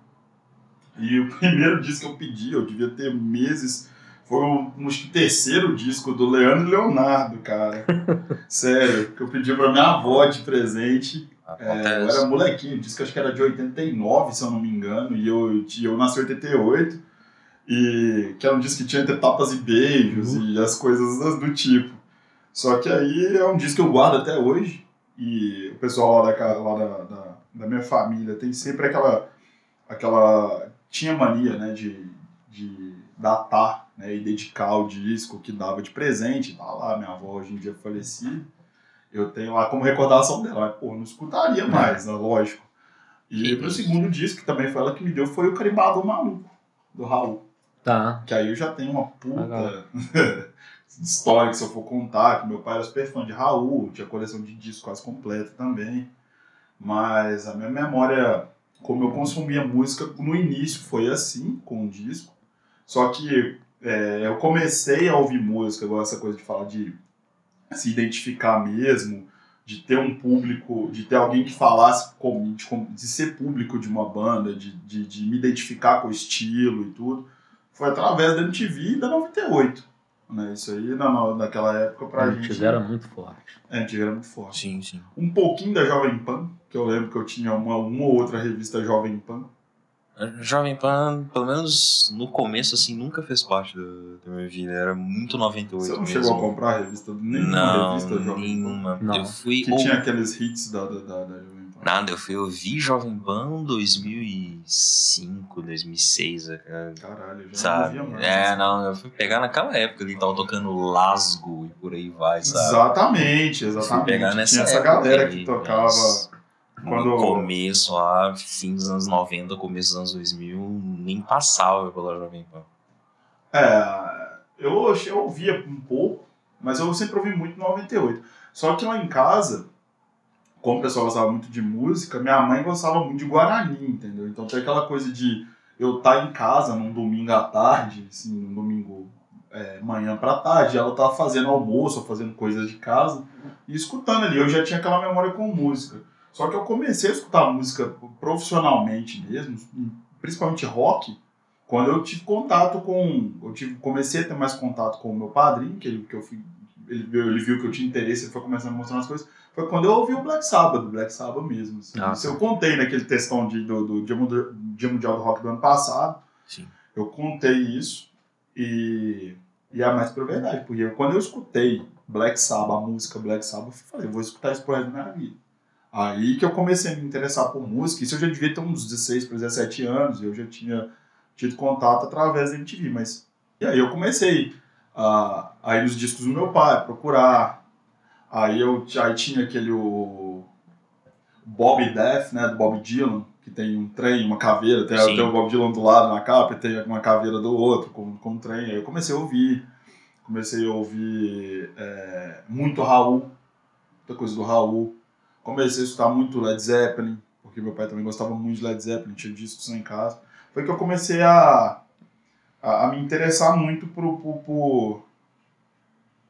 E o primeiro disco que eu pedi, eu devia ter meses, foi o o terceiro disco do Leandro e Leonardo, cara. Sério, que eu pedi pra minha avó de presente. É, eu Acontece. era molequinho, o disco acho que era de 89, se eu não me engano, e eu, eu nasci em 88, e que era um disco que tinha entre tapas e beijos e as coisas do tipo. Só que aí é um disco que eu guardo até hoje, e o pessoal lá da, lá da, da, da minha família tem sempre aquela. aquela tinha mania né, de, de datar né, e dedicar o disco que dava de presente. Tá lá, minha avó hoje em dia falecida. Eu tenho lá como recordação dela. Mas, pô, não escutaria mais, né, lógico. E meu isso. segundo disco, que também foi ela que me deu, foi o Carimbado Maluco, do Raul. Tá. Que aí eu já tenho uma puta história que se eu for contar, que meu pai era super fã de Raul, tinha coleção de discos quase completa também. Mas a minha memória, como eu consumia música no início, foi assim, com o disco. Só que é, eu comecei a ouvir música, igual essa coisa de falar de se identificar mesmo, de ter um público, de ter alguém que falasse comigo, de, com- de ser público de uma banda, de, de, de me identificar com o estilo e tudo, foi através da MTV e da 98. Né? Isso aí, na, na- naquela época, pra A gente. gente era muito forte. É, a MTV era muito forte. Sim, sim. Um pouquinho da Jovem Pan, que eu lembro que eu tinha uma, uma ou outra revista Jovem Pan. Jovem Pan, pelo menos no começo, assim, nunca fez parte do- da minha vida. Era muito 98 Você não mesmo. chegou a comprar a revista, nenhuma Não, revista Jovem Pan. nenhuma. Não. Eu fui Que ou- tinha aqueles hits da, da, da, da Jovem Pan. Nada, eu fui ouvir Jovem Pan 2005, 2006, cara. Caralho, eu já Sabe? não via mais. É, não, eu fui pegar naquela época ali, tava tocando Lasgo e por aí vai, sabe? Exatamente, Fui exatamente. pegar nessa Tinha essa galera aí, que tocava. mas quando- No começo lá, fim dos anos 90, começo dos anos 2000, nem passava pela Jovem Pan. É, eu, eu ouvia um pouco, mas eu sempre ouvi muito no 98. Só que lá em casa, como o pessoal gostava muito de música, minha mãe gostava muito de Guarani, entendeu? Então tem aquela coisa de eu estar em casa num domingo à tarde, assim, num domingo é, manhã pra tarde, ela tava fazendo almoço, fazendo coisas de casa, e escutando ali. Eu já tinha aquela memória com música. Só que eu comecei a escutar música profissionalmente mesmo, principalmente rock, quando eu tive contato com. Eu tive, comecei a ter mais contato com o meu padrinho, que ele, que eu fui, ele, viu- ele viu que eu tinha interesse, ele foi começando a mostrar as coisas. Foi quando eu ouvi o Black Sabbath, do Black Sabbath mesmo. assim. Ah, Isso eu contei naquele textão de, do, do Dia, Mundial, Dia Mundial do Rock do ano passado. Sim. Eu contei isso e, e é mais pra verdade, porque eu- quando eu escutei Black Sabbath, a música Black Sabbath, eu falei, vou escutar isso pro resto da minha vida. Aí que eu comecei a me interessar por música, isso eu já devia ter uns 16 para 17 anos, eu já tinha tido contato através da MTV, mas... E aí eu comecei a, a ir nos discos do meu pai, procurar, aí eu aí tinha aquele o Bob Death, né, do Bob Dylan, que tem um trem, uma caveira, tem, tem o Bob Dylan do lado na capa e tem uma caveira do outro com, com um trem. Aí eu comecei a ouvir, comecei a ouvir é, muito Raul, muita coisa do Raul. Comecei a escutar muito Led Zeppelin, porque meu pai também gostava muito de Led Zeppelin, tinha discos em casa. Foi que eu comecei a, a, a me interessar muito por, por, por-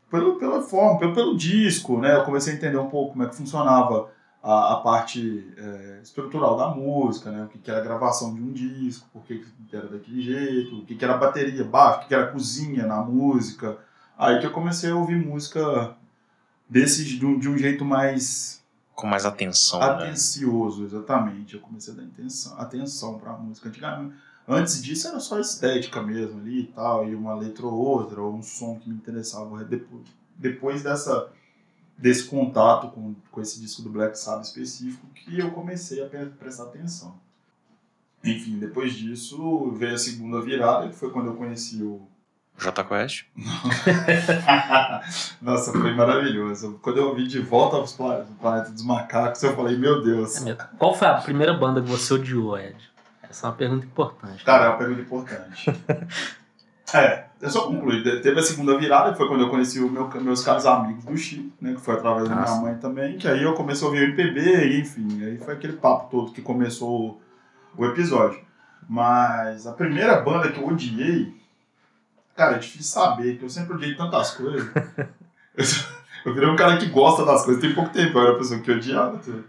pelo, pela forma, pelo, pelo disco, né? Eu comecei a entender um pouco como é que funcionava a, a parte é, estrutural da música, né? O que, que era gravação de um disco, por que, que era daquele jeito, o que, que era bateria, baixo, o que, que era cozinha na música. Aí que eu comecei a ouvir música desse, de, um, de um jeito mais Com mais atenção, né? atencioso, exatamente. Eu comecei a dar atenção, atenção pra música. Antigamente, antes disso era só estética mesmo ali e tal, e uma letra ou outra, ou um som que me interessava. Depois, depois dessa, desse contato com, com esse disco do Black Sabbath específico, que eu comecei a pre- prestar atenção. Enfim, depois disso veio a segunda virada, que foi quando eu conheci o J Quest? Nossa, foi maravilhoso. Quando eu ouvi de volta aos Pla- Planeta dos Macacos, eu falei, meu Deus. É. Qual foi a primeira banda que você odiou, Ed? Essa é uma pergunta importante. Cara, é uma pergunta importante. é, eu só concluí. Te- Teve a segunda virada, que foi quando eu conheci meu, meus caros amigos do Chico, né? Que foi através da minha Nossa. mãe também, que aí eu comecei a ouvir o MPB, e enfim, aí foi aquele papo todo que começou o, o episódio. Mas a primeira banda que eu odiei, cara, é difícil saber, que eu sempre odiei tantas coisas. eu, eu virei um cara que gosta das coisas, tem pouco tempo, eu era a pessoa que odiava tudo.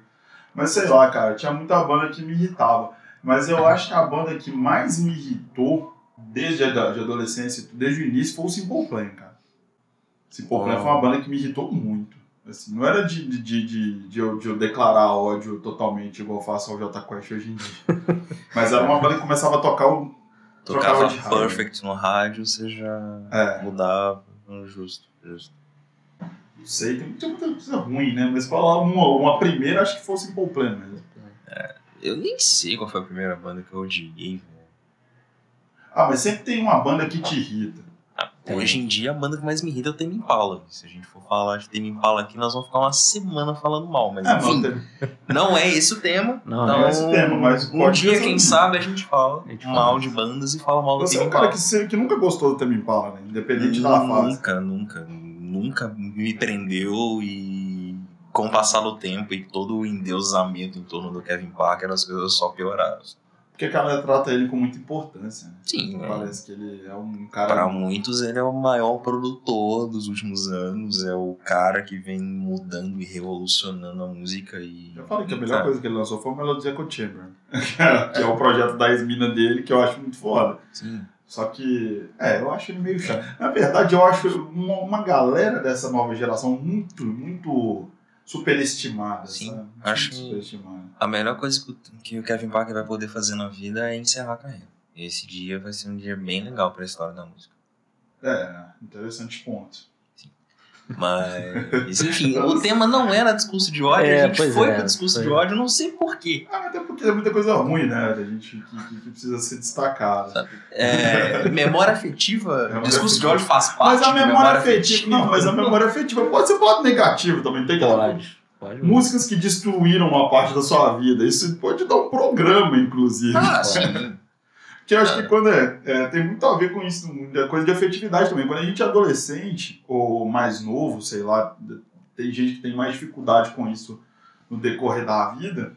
Mas sei lá, cara, tinha muita banda que me irritava. Mas eu acho que a banda que mais me irritou desde a de adolescência, desde o início, foi o Simple Plan, cara. Simple Plan Oh. foi uma banda que me irritou muito. Assim, não era de, de, de, de, eu, de eu declarar ódio totalmente, igual eu faço ao Jota Quest hoje em dia. Mas era uma banda que começava a tocar o. Tocava Trocava de rádio. Perfect no rádio, você já É, mudava. Justo, justo. não sei, tem, muita coisa ruim, né? Mas falar uma, uma primeira, acho que o Simple Plan mesmo. Eu nem sei qual foi a primeira banda que eu odiei, velho. Ah, mas sempre tem uma banda que te irrita. Tem. Hoje em dia, a banda que mais me irrita é o Tame Impala. Se a gente for falar de Tame Impala aqui, nós vamos ficar uma semana falando mal. Mas É, enfim, não é esse o tema. Não, então, não é esse o tema, mas um dia, quem sabe, a gente fala A gente mal fala. de bandas e fala mal do Você é Tame um cara Impala. que, que nunca gostou do Tame Impala, né? Independente da fase. Nunca, nunca, nunca me prendeu e com o passar do tempo e todo o endeusamento em torno do Kevin Parker, as coisas só pioraram. Porque a galera trata ele com muita importância, né? Sim, é. Parece que ele é um cara. Para muitos, ele é o maior produtor dos últimos anos, é o cara que vem mudando e revolucionando a música e... Eu falei que a melhor Cara, coisa que ele lançou foi o Melody Echo Chamber, que é o projeto da ex-mina dele, que eu acho muito foda. Sim, Só que, é, eu acho ele meio chato. Na verdade, eu acho uma, uma galera dessa nova geração muito, muito superestimada, Sim, sabe? Muito acho- superestimada. a melhor coisa que o, que o Kevin Parker vai poder fazer na vida é encerrar a carreira. Esse dia vai ser um dia bem legal para a história da música. É, interessante ponto. Mas, enfim, o tema não era discurso de ódio, É, a gente foi é, pro discurso foi. de ódio, não sei porquê. Ah, até porque tem muita coisa ruim, né? Da gente que, que- que precisa ser destacada. É, memória afetiva, Memória discurso de afetiva. ódio faz parte. Mas a de memória afetiva, não, mas a memória afetiva pode ser lado negativo também, tem aquela Pode. Pode. músicas que destruíram uma parte da sua vida. Isso pode dar um programa, inclusive. Ah, sim. Porque eu acho que quando é, é, tem muito a ver com isso, é coisa de afetividade também. Quando a gente é adolescente ou mais novo, sei lá, tem gente que tem mais dificuldade com isso no decorrer da vida,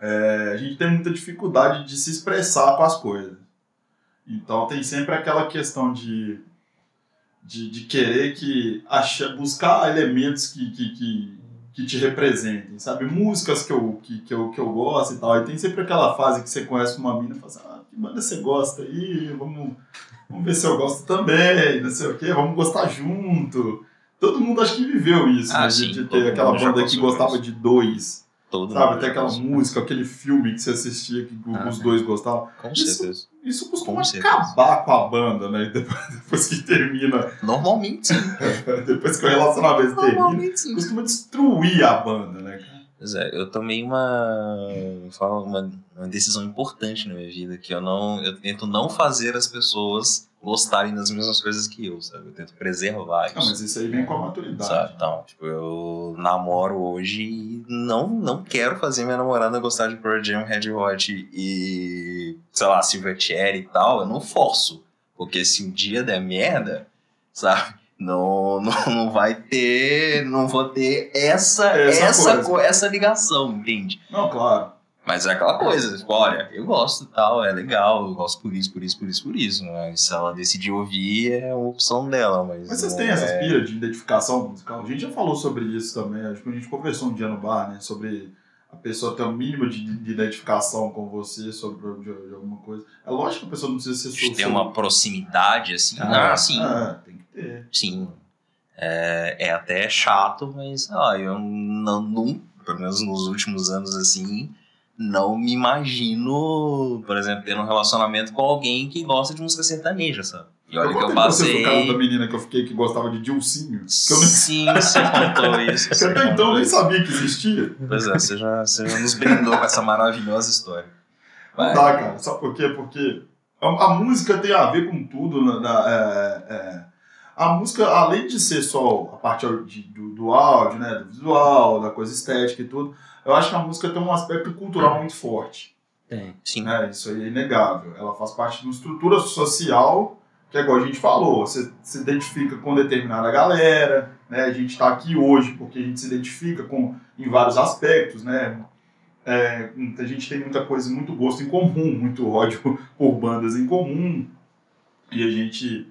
é, a gente tem muita dificuldade de se expressar com as coisas. Então tem sempre aquela questão de, de, de querer que acha, buscar elementos que, que, que, que te representem, sabe? Músicas que eu, que, que, eu, que eu gosto e tal. E tem sempre aquela fase que você conhece uma mina e fala assim, ah, que banda você gosta aí? Vamos, vamos ver se eu gosto também, não sei o quê, vamos gostar junto. Todo mundo acho que viveu isso, Ah, né? De, sim, de todo ter aquela banda que gostava isso. de dois, Todo sabe? Até aquela música, aquele filme que você assistia que Ah, os né. dois gostavam. Com Isso- certeza. Isso costuma Com certeza. acabar com a banda, né? Depois, depois que termina, Normalmente sim. depois que o relacionamento termina, sim. costuma destruir a banda, né? cara? Pois é, eu tomei uma, uma, uma decisão importante na minha vida, que eu não, eu tento não fazer as pessoas gostarem das mesmas coisas que eu, sabe? Eu tento preservar isso. Não, mas isso aí vem com a maturidade. Sabe? Então, tipo, eu namoro hoje e não, não quero fazer minha namorada gostar de Pearl Jam, Red Hot e, sei lá, Silverchair e tal. Eu não forço. Porque se um dia der merda, sabe? Não, não, não vai ter. Não vou ter essa, Essa essa, co- essa ligação, entende? Não, claro. Mas é aquela coisa, tipo, olha, eu gosto e tal, é legal, eu gosto por isso, por isso, por isso, por isso. Mas se ela decidir ouvir, é uma opção dela. Mas, Mas vocês não têm essas é- piras de identificação musical? A gente já falou sobre isso também. Acho que a gente conversou um dia no bar, né? Sobre a pessoa ter um mínimo de, de identificação com você sobre de, de alguma coisa. É lógico que a pessoa não precisa ser de ter uma proximidade, assim. Ah, Ah, sim. É, tem que ter. Sim. É, é até chato, mas ah, eu não, não, pelo menos nos últimos anos, assim, não me imagino, por exemplo, tendo um relacionamento com alguém que gosta de música sertaneja, sabe? E olha que eu pra vocês passei. do caso da menina que eu fiquei que gostava de Dilcinho. Que eu nem, Sim, você contou isso. que você até então eu nem sabia que existia. Pois é, você já, você já nos brindou com essa maravilhosa história. Não Vai. dá, cara. Sabe por quê? Porque a, a música tem a ver com tudo. Na, na- é, é. a música, além de ser só a parte de- do, do áudio, né, do visual, da coisa estética e tudo, eu acho que a música tem um aspecto cultural muito forte. Tem. Sim. Né? Isso aí é inegável. Ela faz parte de uma estrutura social que, é igual a gente falou, você se identifica com determinada galera, né? a gente está aqui hoje porque a gente se identifica com, em vários aspectos, né? É, a gente tem muita coisa, muito gosto em comum, muito ódio por bandas em comum, e a gente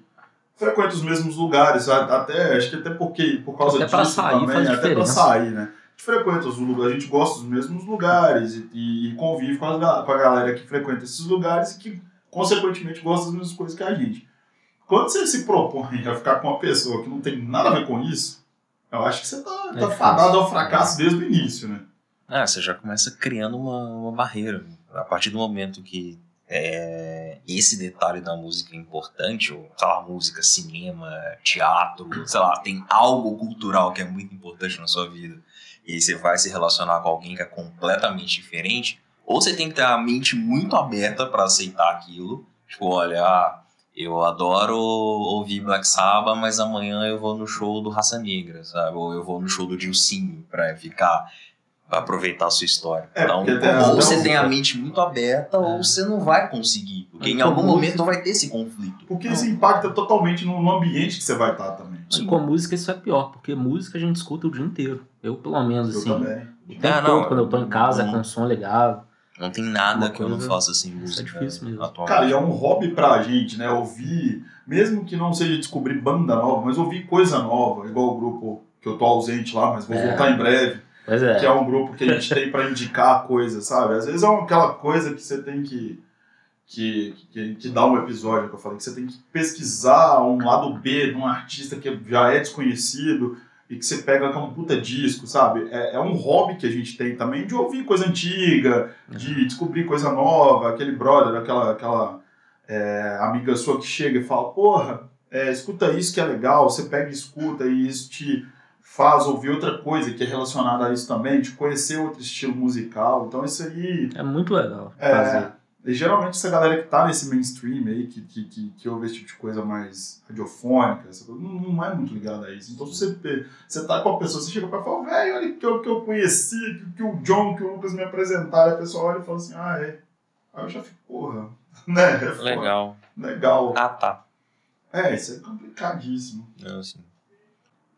frequenta os mesmos lugares, a- até, acho que até porque, por causa Até pra disso sair também, faz até pra diferença. sair, né? Frequenta os lugares, a gente gosta dos mesmos lugares e, e convive com, as com a galera que frequenta esses lugares e que, consequentemente, gosta das mesmas coisas que a gente. Quando você se propõe a ficar com uma pessoa que não tem nada a ver com isso, eu acho que você tá, tá difícil. fadado ao fracasso desde o início, né? Ah, você já começa criando uma, uma barreira. A partir do momento que é, esse detalhe da música é importante, ou, sei lá, música, cinema, teatro, sei lá, tem algo cultural que é muito importante na sua vida, e aí você vai se relacionar com alguém que é completamente diferente, ou você tem que ter a mente muito aberta para aceitar aquilo, tipo, olha, ah, eu adoro ouvir Black Sabbath, mas amanhã eu vou no show do Raça Negra, sabe? Ou eu vou no show do Dilcinho pra ficar pra aproveitar a sua história. É, então, ou você tem a mente muito aberta, É. ou você não vai conseguir. Porque Mas em algum momento vai ter esse conflito. Porque isso impacta totalmente no, no ambiente que você vai estar também. E com música isso é pior, porque música a gente escuta o dia inteiro. Eu, pelo menos, Eu assim. também. O tempo Ah, não, todo, quando eu tô em casa, não- com som ligado. Não tem nada que eu não coisa- faça isso é música. difícil mesmo. Atualmente. Cara, e é um hobby pra gente, né? Ouvir, mesmo que não seja descobrir banda nova, mas ouvir coisa nova, igual o grupo que eu tô ausente lá, mas vou É. voltar em breve, Pois é. que é um grupo que a gente tem pra indicar coisas, sabe? Às vezes é aquela coisa que você tem que, que, que, que dá um episódio que eu falei, que você tem que pesquisar um lado B de um artista que já é desconhecido e que você pega com um puta disco, sabe? É, é um hobby que a gente tem também de ouvir coisa antiga, de descobrir coisa nova, aquele brother, aquela, aquela é, amiga sua que chega e fala, porra, é, escuta isso que é legal, você pega e escuta e isso te faz ouvir outra coisa que é relacionada a isso também, de conhecer outro estilo musical. Então isso aí É muito legal é, fazer. E geralmente essa galera que tá nesse mainstream aí, que, que, que, que ouve esse tipo de coisa mais radiofônica, essa coisa, não, não é muito ligada a isso. Então se você, você tá com a pessoa, você chega pra falar, velho, olha que eu, que eu conheci, que, que o John, que o Lucas me apresentaram, a pessoa olha e fala assim, ah, é. Aí eu já fico, porra, né? É. Legal. Legal. Ah, tá. É, isso é complicadíssimo. Não, assim.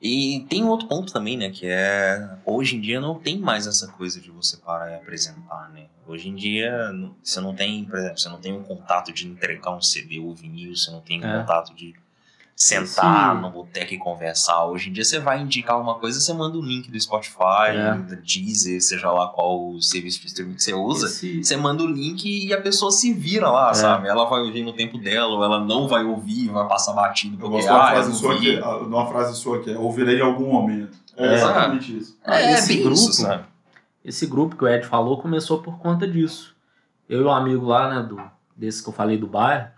E tem um outro ponto também, né? Que é. Hoje em dia não tem mais essa coisa de você parar e apresentar, né? Hoje em dia você não tem, por exemplo, você não tem um contato de entregar um CD ou vinil, você não tem um É. contato de sentar Esse- no boteco e conversar. Hoje em dia você vai indicar uma coisa, você manda o link do Spotify, É. da Deezer, seja lá qual o serviço de streaming que você usa. Esse- Você manda o link e a pessoa se vira lá, É. sabe? Ela vai ouvir no tempo dela, ou ela não vai ouvir, vai passar batido Eu porque gosto de uma ah, eu frase não sua que, ah, uma frase sua que é, ouvirei em algum momento. É, É. exatamente isso. É, esse grupo- isso, sabe? Esse grupo que o Ed falou começou por conta disso. Eu e um amigo lá, né, do, desse que eu falei do bairro,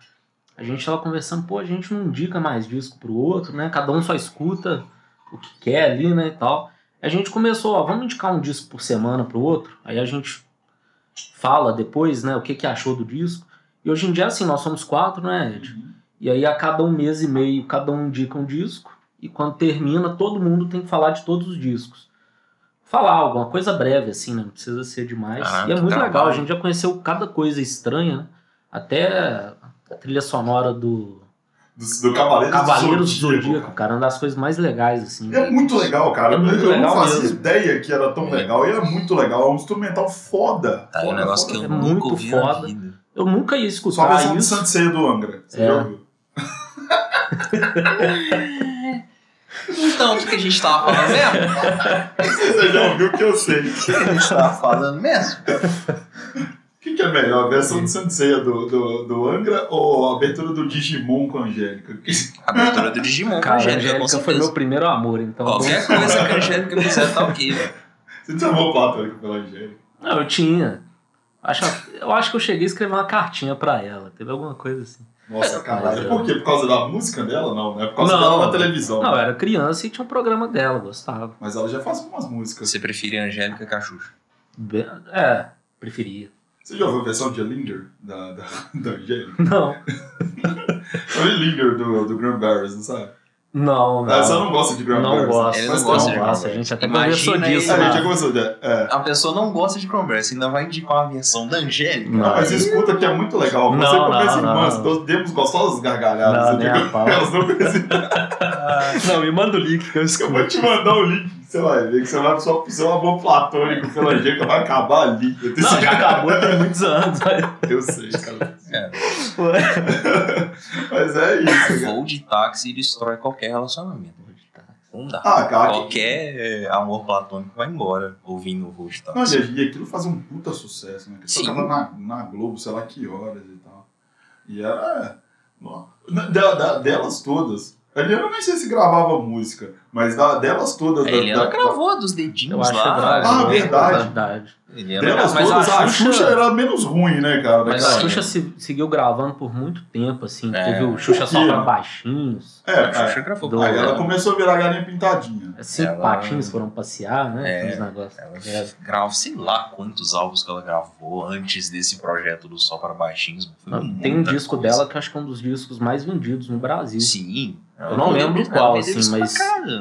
a gente tava conversando, pô, a gente não indica mais disco pro outro, né? Cada um só escuta o que quer ali, né, e tal. A gente começou, ó, vamos indicar um disco por semana pro outro. Aí a gente fala depois, né, o que que achou do disco. E hoje em dia, assim, nós somos quatro, né, Ed? E aí a cada um mês e meio, cada um indica um disco. E quando termina, todo mundo tem que falar de todos os discos. Falar alguma coisa breve, assim, né? Não precisa ser demais. Ah, e é muito legal. A gente já conheceu cada coisa estranha, né? Até a trilha sonora do Do, do Cavaleiro Cavaleiros do Zodíaco, Zodíaco, cara. Uma das coisas mais legais, assim. É muito legal, cara. É muito eu legal não fazia mesmo. ideia que era tão É. legal. E é muito legal. É um instrumental foda. Tá aí um foda, negócio foda. que eu É nunca muito foda. vida. Eu nunca ia Só a escutar versão de isso. Santo Ceia do Angra. Você É. já ouviu? Então, o que a gente tava falando mesmo? Você já ouviu que eu sei. O que a gente tava falando mesmo? O que, que é melhor, a versão de Santo Ceia do, do, do Angra ou a abertura do Digimon com a Angélica? A abertura do Digimon com a Cara, a Angélica, com Angélica foi meu primeiro amor, então. Qualquer coisa que a Angélica fizer tá ok. Você te chamou platônico pela Angélica? Não, eu tinha. Acho, eu acho que eu cheguei a escrever uma cartinha pra ela. Teve alguma coisa assim. Nossa, caralho. Mas, Por quê? Por causa da música dela? Não, né? Por causa Não. dela na televisão. Não, eu era criança e tinha um programa dela, gostava. Mas ela já faz umas músicas. Você prefere a Angélica que a Xuxa? Be- É, preferia. Você já ouviu a versão de Linger da, da, da Angélica? Não, Sabe Linger do, do Graham Barris, não sabe? não, não. Ah, você não gosta de Graham Não Barris? gosto. Ele não gosta não, de Graham a gente até Imagina conversou disso, A né? gente já de... É. A pessoa não gosta de Converse, ainda vai indicar uma versão da Angélica. Não. Não, mas escuta que é muito legal. Você Não, com não, irmãs, não. nós demos gostosas gargalhadas. Não, nem a pau. elas não precisam. Não, me manda o link que eu Eu vou te mandar o link, você vai ver que você vai só ser um amor platônico pela Angélica, vai acabar ali. Eu, tenho Não, já acabou tem muitos anos. Eu sei, cara. É. Mas é isso, cara. Voo de táxi destrói qualquer relacionamento. Não dá. Ah, cara, que- Qualquer é, amor platônico vai embora ouvindo o voo de Não, táxi. e e aquilo fazia um puta sucesso, né? Que Sim. tocava na, na Globo, sei lá que horas e tal. E era. delas todas. A Eliana nem sei se gravava música, mas da, delas todas. A da- Eliana da- gravou a dos Eu dedinhos acho que lá. Ah, é verdade. verdade. Eliana Delas Mas a todas, a Xuxa- Xuxa era menos ruim, né, cara? Mas a Xuxa se- seguiu gravando por muito tempo, assim. É. Teve o Xuxa só pra baixinhos. É, A Xuxa é. gravou. Do- Aí ela começou a virar galinha pintadinha. Cinco Ela- patinhos foram passear, né? É. Negócios. ela É. grava, sei lá quantos álbuns que ela gravou antes desse projeto do Só para Baixinhos. Foi Não, tem um disco coisa. dela que eu acho que é um dos discos mais vendidos no Brasil. Sim. Eu não lembro qual, assim, mas-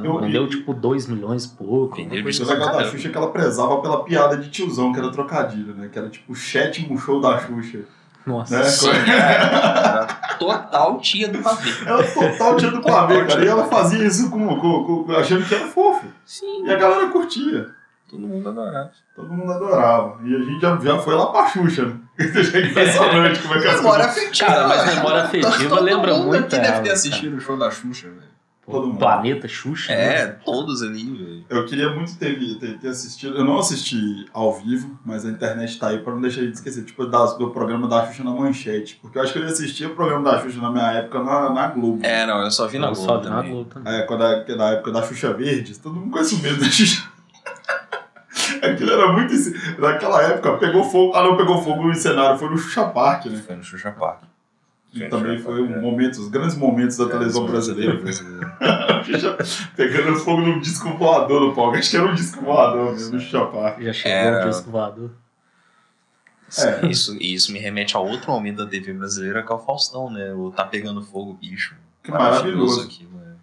Eu- Vendeu tipo 2 milhões e pouco. Vendeu uma coisa O disco legal da. Xuxa é que ela prezava pela piada de tiozão, que era trocadilho, né? Que era tipo o sétimo show da Xuxa. Nossa. Né? Sim, era total tia do pavê. Ela total tinha do pavê, cara. E ela fazia isso com, com- com- achando que era fofo. Sim, E a galera curtia. Todo mundo adorava. Todo mundo adorava. E a gente já, já foi lá pra Xuxa, né? Isso é impressionante como é que as Memória afetiva. Cara, mas memória afetiva Todo lembra mundo muito aqui deve ter cara. assistido o show da Xuxa, velho. Todo O mundo. Planeta Xuxa. É, né? todos ali, velho. Eu queria muito ter, ter, ter assistido. Eu não assisti ao vivo, mas a internet tá aí pra não deixar de esquecer. Tipo, das- do programa da Xuxa na Manchete. Porque eu acho que eu ia assistir o programa da Xuxa na minha época na, na Globo. É, não, eu só vi na Eu Globo só vi na. Globo também. É, quando a, na época da Xuxa Verde, todo mundo conhece o medo da Xuxa. Aquilo era muito. Naquela época, pegou fogo. Ah, não pegou fogo no cenário, foi no Xuxa Park, né? Foi no Xuxa Park. Que no também foi um é. momento, os grandes momentos da É, televisão brasileira. pegando fogo num disco voador no palco. Acho que era um disco voador mesmo, no Xuxa Park. Já chegou Era- o disco voador. É. Isso, e isso me remete a outro momento da TV brasileira, que é o Faustão, né? O Tá Pegando Fogo, bicho. Que maravilhoso. aquilo, né?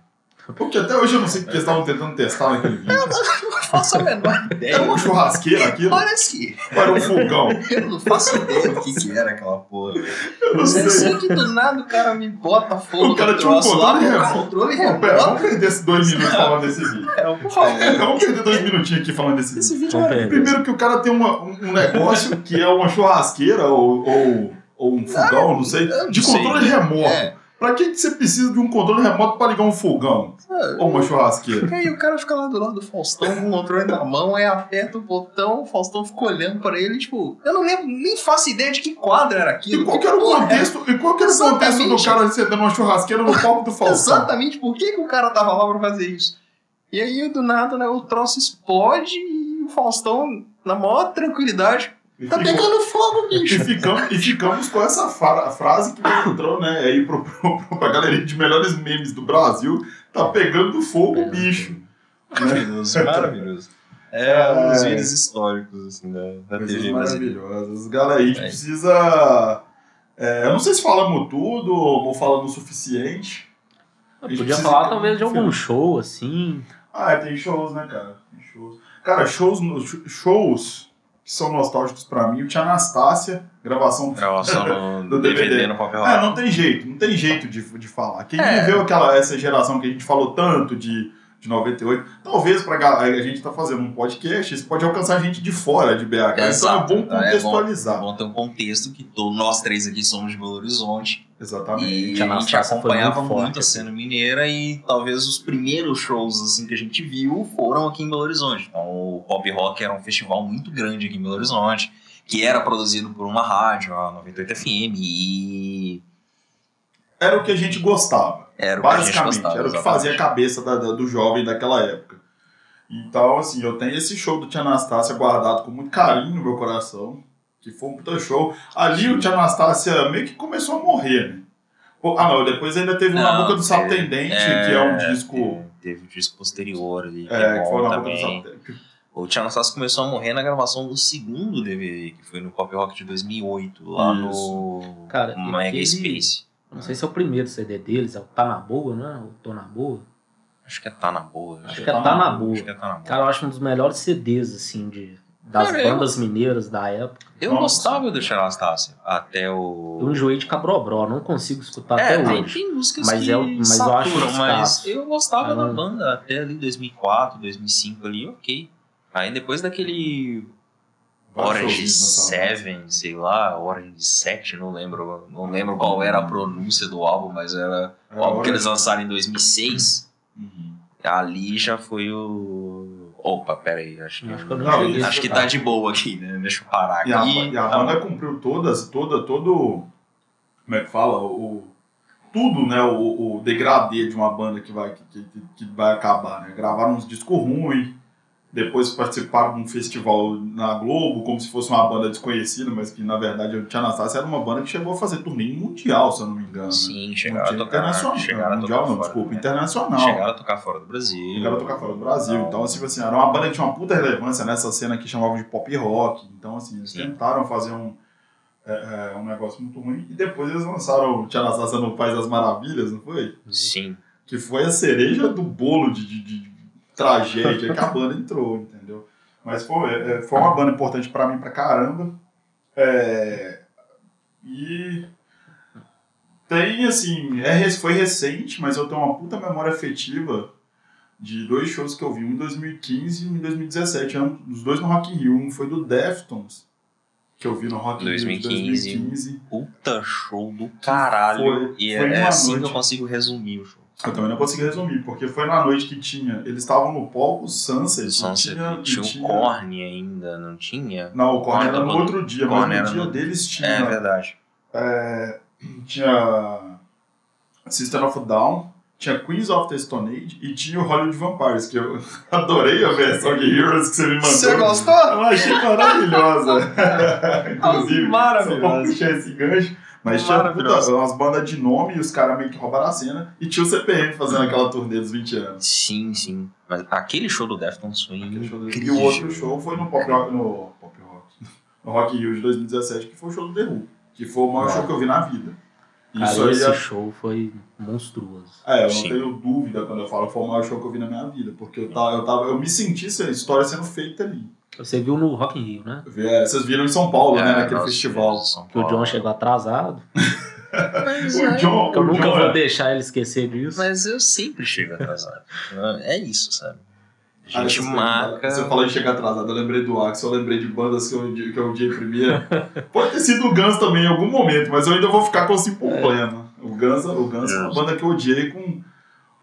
Porque até hoje eu não sei o que eles estavam tentando testar naquele vídeo. Não faço a menor ideia. Era uma churrasqueira aquilo? Parece que. Era um fogão? Eu não faço ideia do que, que era aquela porra. Eu não Eu sei. sei que do nada o cara me bota fogo O cara tinha um lá, controle remoto. controle Pô, pera, remoto. vamos perder esses dois minutos falando desse vídeo. É, por favor. Vamos perder dois minutinhos aqui falando desse vídeo. Esse vídeo é. Primeiro que o cara tem uma- um negócio que é uma churrasqueira ou, ou, ou um fogão, não sei, não de sei. controle remoto. É. Pra que, que você precisa de um controle remoto pra ligar um fogão ou uma churrasqueira? Aí o cara fica lá do lado do Faustão com o controle na mão, aí aperta o botão, o Faustão fica olhando pra ele, tipo, eu não lembro, nem faço ideia de que quadro era aquilo. E qual que era o contexto, e qual que era o contexto do cara sentando uma churrasqueira no palco do. Faustão? Exatamente por que, que o cara tava lá pra fazer isso. E aí, do nada, né, o troço explode e o Faustão, na maior tranquilidade, E tá ficou- pegando fogo, E bicho. ficamos, e ficamos com essa fra- frase que entrou, né, aí pro, pro, pro, pra galeria de melhores memes do Brasil, tá pegando fogo, Pegando bicho. Maravilhoso, maravilhoso. É um dos vídeos históricos, assim, da, da TV brasileira. maravilhosas. Galera, a gente É. precisa É, eu não sei se falamos tudo ou falamos o suficiente. Eu podia falar ter talvez de algum filme. show, assim. Ah, tem shows, né, cara? Tem shows. Cara, shows, no- shows que são nostálgicos pra mim. O Tia Anastácia, gravação Gravação Do DVD, DVD. no papel É, não tem jeito, não tem jeito de, de falar. Quem É. viveu aquela, essa geração que a gente falou tanto de, de 98, talvez pra gal- a gente tá fazendo um podcast, isso pode alcançar gente de fora de BH. então é Exato. bom Então, contextualizar. É bom, é bom ter um contexto que todos nós três aqui somos de Belo Horizonte. Exatamente. E Tia a gente acompanhava muito muito, a aqui. cena mineira e talvez os primeiros shows assim que a gente viu foram aqui em Belo Horizonte. Então o Pop Rock era um festival muito grande aqui em Belo Horizonte, que era produzido por uma rádio, a 98 FM, e Era o que a gente gostava. Era o que a gente Basicamente, gostava. era o que fazia a cabeça da- da- do jovem daquela época. Então, assim, eu tenho esse show do Tia Anastácia guardado com muito carinho no meu coração, que foi um puta show. Ali o Tia Anastácia meio que começou a morrer, né? Pô, Ah, não, depois ainda teve o Na Não, Boca do Sapo Tendente, que é um disco... Teve, teve o disco posterior ali, que É, é que foi o Na Boca do também. Sapo Tendente. O Tia Anastácio começou a morrer na gravação do segundo DVD, que foi no Pop Rock de 2008, lá no Cara, Mega aquele- Space. Não sei se é o primeiro CD deles, é o Tá Na Boa, né? O Tô Na Boa. Acho que é Tá Na Boa. Acho que é Tá Na Boa. Acho que é Tá Na Boa. Cara, eu acho um dos melhores CDs, assim, de, das Cara, eu- bandas mineiras da época. Eu Nossa. gostava do Tia Anastácio, até o... Eu enjoei de Cabrobró, não consigo escutar É, até tem, hoje. tem músicas Mas que eu- mas eu acho saturam, mas eu gostava da Caramba. banda até ali 2004, 2005 ali, ok. Aí depois daquele Orange showzinhos nessa banda. 7, sei lá, Orange 7, não lembro, não lembro qual era a pronúncia do álbum, mas era É, o álbum que eles lançaram em 2006. Uhum. Ali já foi o... Opa, pera aí, acho que, Acho que não isso- acho que tá de boa aqui, né? Deixa eu parar aqui. E a, e a Tá banda cumpriu todas, toda, todo. Como é que fala? O, tudo, né? O, o degradê de uma banda que vai, que, que, que vai acabar, né? Gravaram uns discos ruins, depois participaram de um festival na Globo, como se fosse uma banda desconhecida, mas que na verdade o Tia Anastácia era uma banda que chegou a fazer turnê mundial, se eu não me engano. Sim, chegaram a tocar. internacional. Chegaram a mundial tocar não, fora, desculpa, né? internacional. Chegaram a tocar fora do Brasil. Chegaram a tocar fora do Brasil. Então, assim, assim, era uma banda que tinha uma puta relevância nessa cena que chamavam de pop rock. Então, assim, eles Sim. tentaram fazer um, é, é, um negócio muito ruim. E depois eles lançaram o Tia Anastácia no País das Maravilhas, não foi? Sim. Que foi a cereja do bolo de, de, de tragédia que a banda entrou, entendeu? Mas foi, é, foi uma banda importante pra mim pra caramba. É, e tem, assim, é, rec- foi recente, mas eu tenho uma puta memória afetiva de dois shows que eu vi, um em 2015 e um em 2017, um- os dois no Rock in Rio. Um foi do Deftones, que eu vi no Rock in Rio de 2015. 2015. Puta show do caralho. Foi- e foi é, é assim que noite. eu consigo resumir o show. Eu também não consegui resumir, porque foi na noite que tinha. Eles estavam no palco Sunset. O Sunset tinha, tinha, e o Korn ainda, não tinha? Não, o Korn era no outro dia, mas no dia no- deles tinha. É verdade. é, tinha System of Down, tinha Queens of the Stone Age e tinha o Hollywood Vampires, que eu adorei a versão de Heroes que você me mandou. gostou? Eu achei maravilhosa. Inclusive, Maravilhosa. só pra puxar esse gancho. Mas tinha puta, umas bandas de nome e os caras meio que roubaram a cena. E tinha o CPM fazendo aquela turnê dos 20 anos. Sim, sim. Mas aquele show do Deftones foi do- E incrível. o outro show foi no Pop Rock, no Pop Rock, no Rock in Rio de 2017, que foi o show do The Who, que foi o maior É. show que eu vi na vida. Cara, Isso aí esse é, show foi monstruoso. é, eu não Sim. tenho dúvida quando eu falo que foi o maior show que eu vi na minha vida, porque eu tava, eu tava, eu me senti essa história sendo feita ali. Você viu no Rock in Rio, né? É, Vocês viram em São Paulo, né, É, naquele nós festival. Que o. John chegou atrasado. Mas, O é- John, eu o nunca John vou é- deixar ele esquecer disso. mas eu sempre chego atrasado. é isso, sabe? A Ah, gente essas marca. Você falou de chegar atrasado, eu lembrei do Axel, eu lembrei de bandas que eu, que eu odiei primeiro. Pode ter sido o Guns também em algum momento, mas eu ainda vou ficar com Simple Plan. O Guns, o Guns é uma Yes. banda que eu odiei com.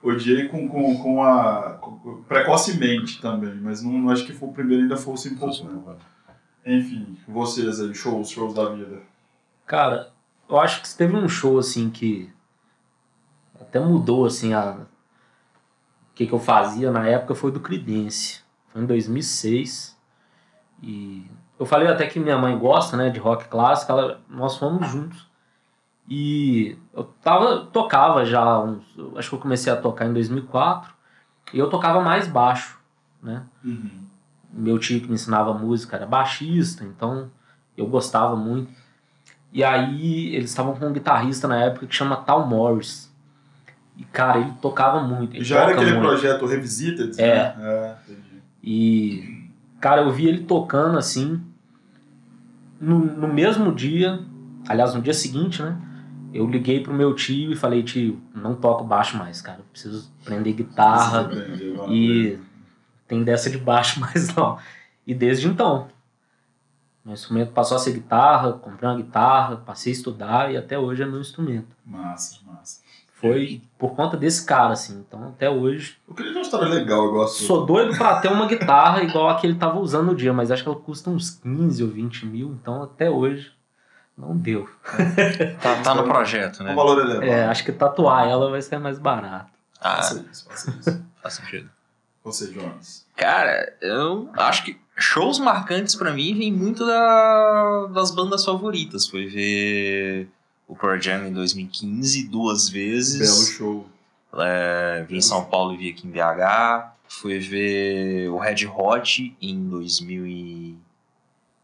Odiei com, com, com a. precocemente também, mas não, não acho que foi o primeiro, ainda foi o Simple Plan. Enfim, vocês aí, shows, shows da vida. Cara, eu acho que teve um show assim que até mudou assim a o que, que eu fazia na época foi do Creedence. Foi em 2006. E eu falei até que minha mãe gosta, né, de rock clássico, ela, nós fomos juntos. E eu tava tocava já, uns, acho que eu comecei a tocar em 2004, e eu tocava mais baixo, né? Uhum. meu tio que me ensinava música era baixista, então eu gostava muito. E aí eles estavam com um guitarrista na época que chama Tal Morris. E, cara, ele tocava muito. Ele Já era aquele muito. projeto Revisited? É. Né? é entendi. E, cara, eu vi ele tocando assim. No, no mesmo dia, aliás, no dia seguinte, né? Eu liguei pro meu tio e falei, tio, não toco baixo mais, cara. Eu preciso aprender guitarra. E tem dessa de baixo mais não. E desde então. Meu instrumento passou a ser guitarra, comprei uma guitarra, passei a estudar e até hoje é meu instrumento. Massa, massa. Foi por conta desse cara, assim. Então até hoje. Eu queria uma história legal, eu gosto. Sou doido pra ter uma guitarra igual a que ele tava usando no dia, mas acho que ela custa uns 15 ou 20 mil, então até hoje não deu. Tá, tá no projeto, né? valor elevado. É, acho que tatuar ela vai ser mais barato. Ah, Faça isso, faça isso. faz sentido. Você, Jonas. Cara, eu acho que shows marcantes pra mim vem muito da, das bandas favoritas. Foi ver o Pearl Jam em 2015 duas vezes. Belo show. É, vi em São Paulo e vi aqui em BH. Fui ver o Red Hot em 2000 e...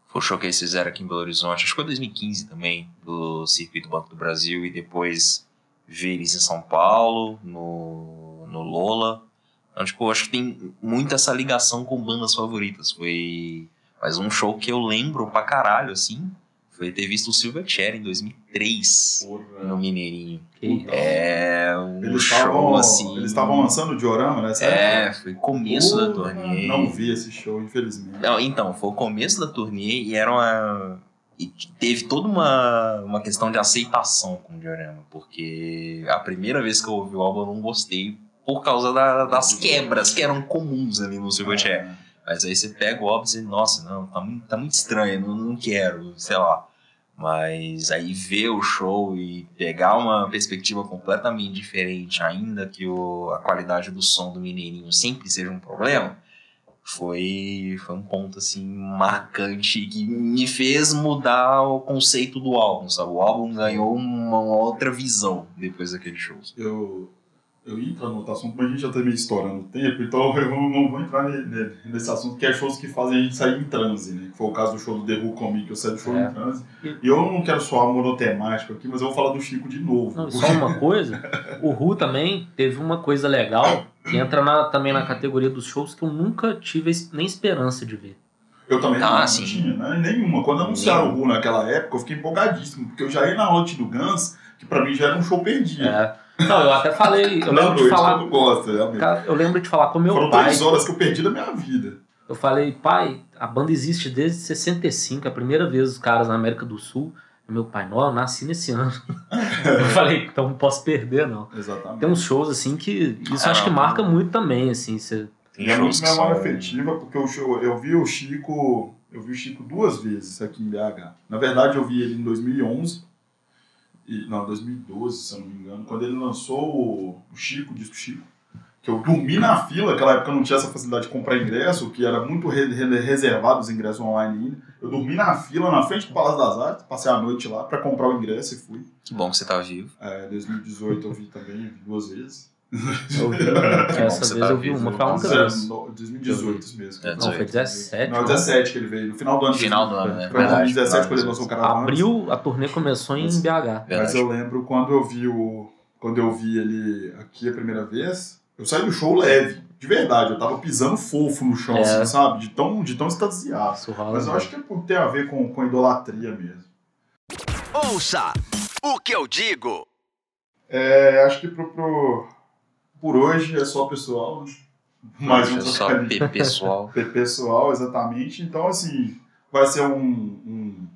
Foi o show que eles fizeram aqui em Belo Horizonte. Acho que foi 2015 também, do Circuito Banco do Brasil. E depois ver eles em São Paulo, no, no Lola. Então, tipo, acho que tem muito essa ligação com bandas favoritas. Foi... Mas um show que eu lembro pra caralho, assim, foi ter visto o Silverchair em 2003, no Mineirinho. Que- É um Eles show estavam assim. eles estavam lançando o diorama, né? É, foi começo da Porra, turnê. Não vi esse show, infelizmente. Não, então, foi o começo da turnê e era uma. E teve toda uma, uma questão de aceitação com o diorama, porque a primeira vez que eu ouvi o álbum eu não gostei por causa da- das quebras que eram comuns ali no Silverchair. É. Mas aí você pega o álbum e diz, nossa, não, tá muito, tá muito estranho, não, não quero, sei lá. Mas aí ver o show e pegar uma perspectiva completamente diferente, ainda que o, a qualidade do som do Mineirinho sempre seja um problema, foi, foi um ponto assim marcante que me fez mudar o conceito do álbum, sabe? O álbum ganhou uma outra visão depois daquele show. Eu, eu ia entrar no outro assunto, mas a gente já tá meio estourando o tempo, então eu não, não vou entrar ne- ne- nesse assunto, que é shows que fazem a gente sair em transe, né? Que foi o caso do show do The Who comigo, que eu saí do show É. em transe. E eu não quero soar monotemático aqui, mas eu vou falar do Chico de novo. Não, só uma coisa, o Ru também teve uma coisa legal que entra na- também na categoria dos shows que eu nunca tive nem esperança de ver. Eu também Ah, não, sim. não tinha, né? Nenhuma. Quando anunciaram o Who naquela época, eu fiquei empolgadíssimo, porque eu já ia na noite do Guns, que pra mim já era um show perdido. É. Não, eu até falei, eu lembro de noite, falar, eu não realmente. cara, eu lembro de falar com meu Foram pai. três horas que eu perdi da minha vida. Eu falei, pai, a banda existe desde 65, é a primeira vez os caras na América do Sul. Meu pai, não, eu nasci nesse ano. eu falei, então não posso perder, não. Exatamente. Tem uns shows assim que. Isso Ah, acho que não. marca muito também, assim. Você, é muito shows que memória são- afetiva, porque o show, eu vi o Chico, eu vi o Chico duas vezes aqui em BH. Na verdade, eu vi ele em 2011, e, não, 2012, se eu não me engano, quando ele lançou o, o Chico, o disco Chico, que eu dormi na fila, naquela época eu não tinha essa facilidade de comprar ingresso, que era muito re- re- reservado os ingressos online ainda. Eu dormi na fila, na frente do Palácio das Artes, passei a noite lá para comprar o ingresso e fui. Que bom que você tá vivo. É, 2018 eu vi também, vi duas vezes. Eu vi, bom essa que vez tá eu vi vivo, uma, foi a única Zero, vez. no- 2018 isso mesmo. É, Não, foi 17. Não, né? 17 que ele veio, no final do ano. Final do ano, né? Foi em Verdade. 2017 quando ele lançou o Caravanas. Abril, a turnê começou em BH. Mas Verdade. eu lembro quando eu vi o. Quando eu vi ele aqui a primeira vez, eu saí do show leve. De verdade, eu tava pisando fofo no chão, É. assim, sabe? De tão, de tão extasiado. Rola. Mas eu acho que é por ter a ver com, com idolatria mesmo. Ouça o que eu digo. É, acho que pro, pro- por hoje é só pessoal, né? Mais um Deixa só pe- pessoal. Pe- pessoal, exatamente. Então, assim, vai ser um, um-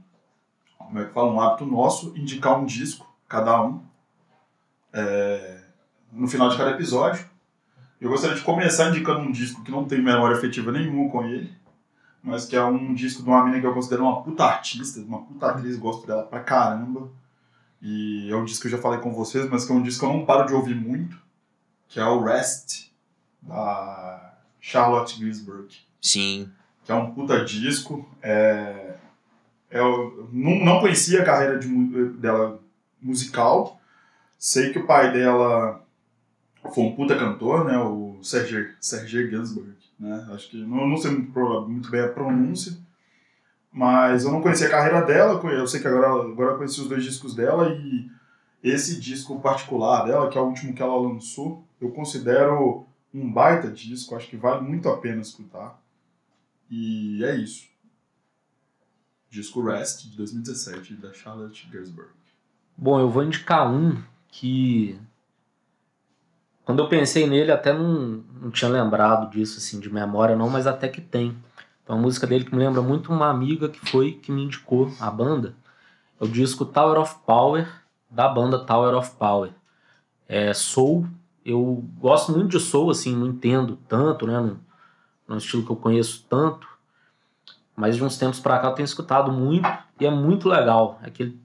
como é que fala, um hábito nosso indicar um disco, cada um, é, no final de cada episódio. Eu gostaria de começar indicando um disco que não tem memória afetiva nenhuma com ele, mas que é um disco de uma mina que eu considero uma puta artista, uma puta atriz, gosto dela pra caramba. E é um disco que eu já falei com vocês, mas que é um disco que eu não paro de ouvir muito, que é o Rest, da Charlotte Gainsbourg Sim. que é um puta disco. É, eu não, não conhecia a carreira de dela musical. Sei que o pai dela foi um puta cantor, né? O Serge, Serge Gainsbourg, né? Acho que não, não sei muito bem a pronúncia. Mas eu não conhecia a carreira dela, eu sei que agora, agora eu conheci os dois discos dela e esse disco particular dela, que é o último que ela lançou, eu considero um baita disco, acho que vale muito a pena escutar. E é isso. Disco Rest, de 2017, da Charlotte Gainsbourg. Bom, eu vou indicar um que. Quando eu pensei nele, até não, não tinha lembrado disso, assim, de memória, não, mas até que tem. Então, a música dele que me lembra muito uma amiga que foi que me indicou a banda. É o disco Tower of Power, da banda Tower of Power. É soul. Eu gosto muito de soul, assim, não entendo tanto, né? Não, não é um estilo que eu conheço tanto. Mas de uns tempos pra cá eu tenho escutado muito e é muito legal. Aquele,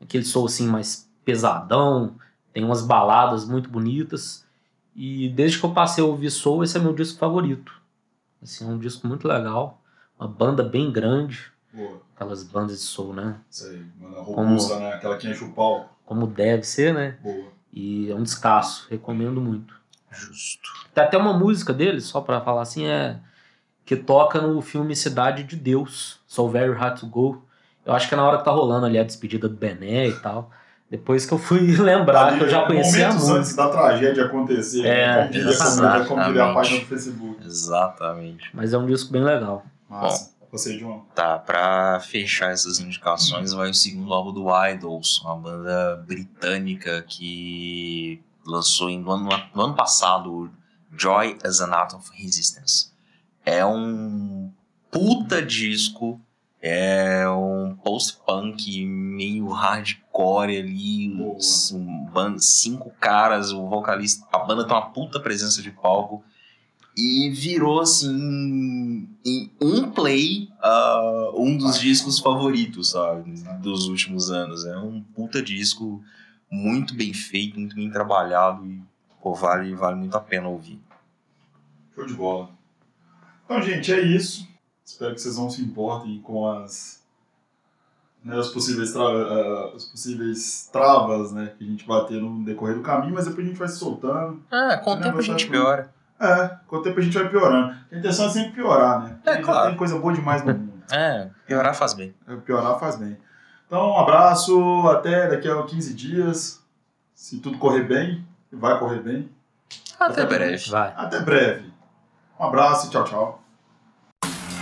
aquele soul, assim, mais pesadão, tem umas baladas muito bonitas. E desde que eu passei a ouvir soul, esse é meu disco favorito. Assim, é um disco muito legal. Uma banda bem grande. Boa. Aquelas bandas de soul, né? Isso aí, mano, robusta, né? Aquela que enche o pau. Como deve ser, né? Boa. E é um descasso. Recomendo muito. Justo. Tem até uma música dele, só pra falar assim, é que toca no filme Cidade de Deus, So Very Hard to Go. Eu acho que é na hora que tá rolando ali a despedida do Bené e tal. Depois que eu fui lembrar Ali, que eu já conhecia a música. antes da tragédia acontecer. É, diria- como diria a exatamente. página do Facebook. Exatamente. Mas é um disco bem legal. Massa. Você, João. Tá, pra fechar essas indicações, vai o segundo álbum do Idols, uma banda britânica que lançou em- no ano, no ano passado Joy as an Art of Resistance. É um puta disco, é um post-punk meio hardcore ali, um cinco caras, o vocalista, a banda tem uma puta presença de palco. E virou, assim, em um play, ah, um dos discos favoritos, sabe? Dos últimos anos. É um puta disco muito bem feito, muito bem trabalhado e, pô, vale, vale muito a pena ouvir. Show de bola. Então, gente, é isso. Espero que vocês não se importem com as, né, os possíveis tra ah, as possíveis travas né, que a gente bater no decorrer do caminho, mas depois a gente vai se soltando. Ah, com o tempo a gente piora. É, com o tempo a gente vai piorando. A intenção é sempre piorar, né? É, Porque já claro. Tem coisa boa demais no mundo. É, piorar faz bem. Piorar faz bem. Então, um abraço, até daqui a 15 dias. Se tudo correr bem, vai correr bem. Até breve. Vai. Até breve. Um abraço e tchau, tchau.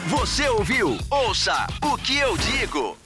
Você ouviu? Ouça o que eu digo.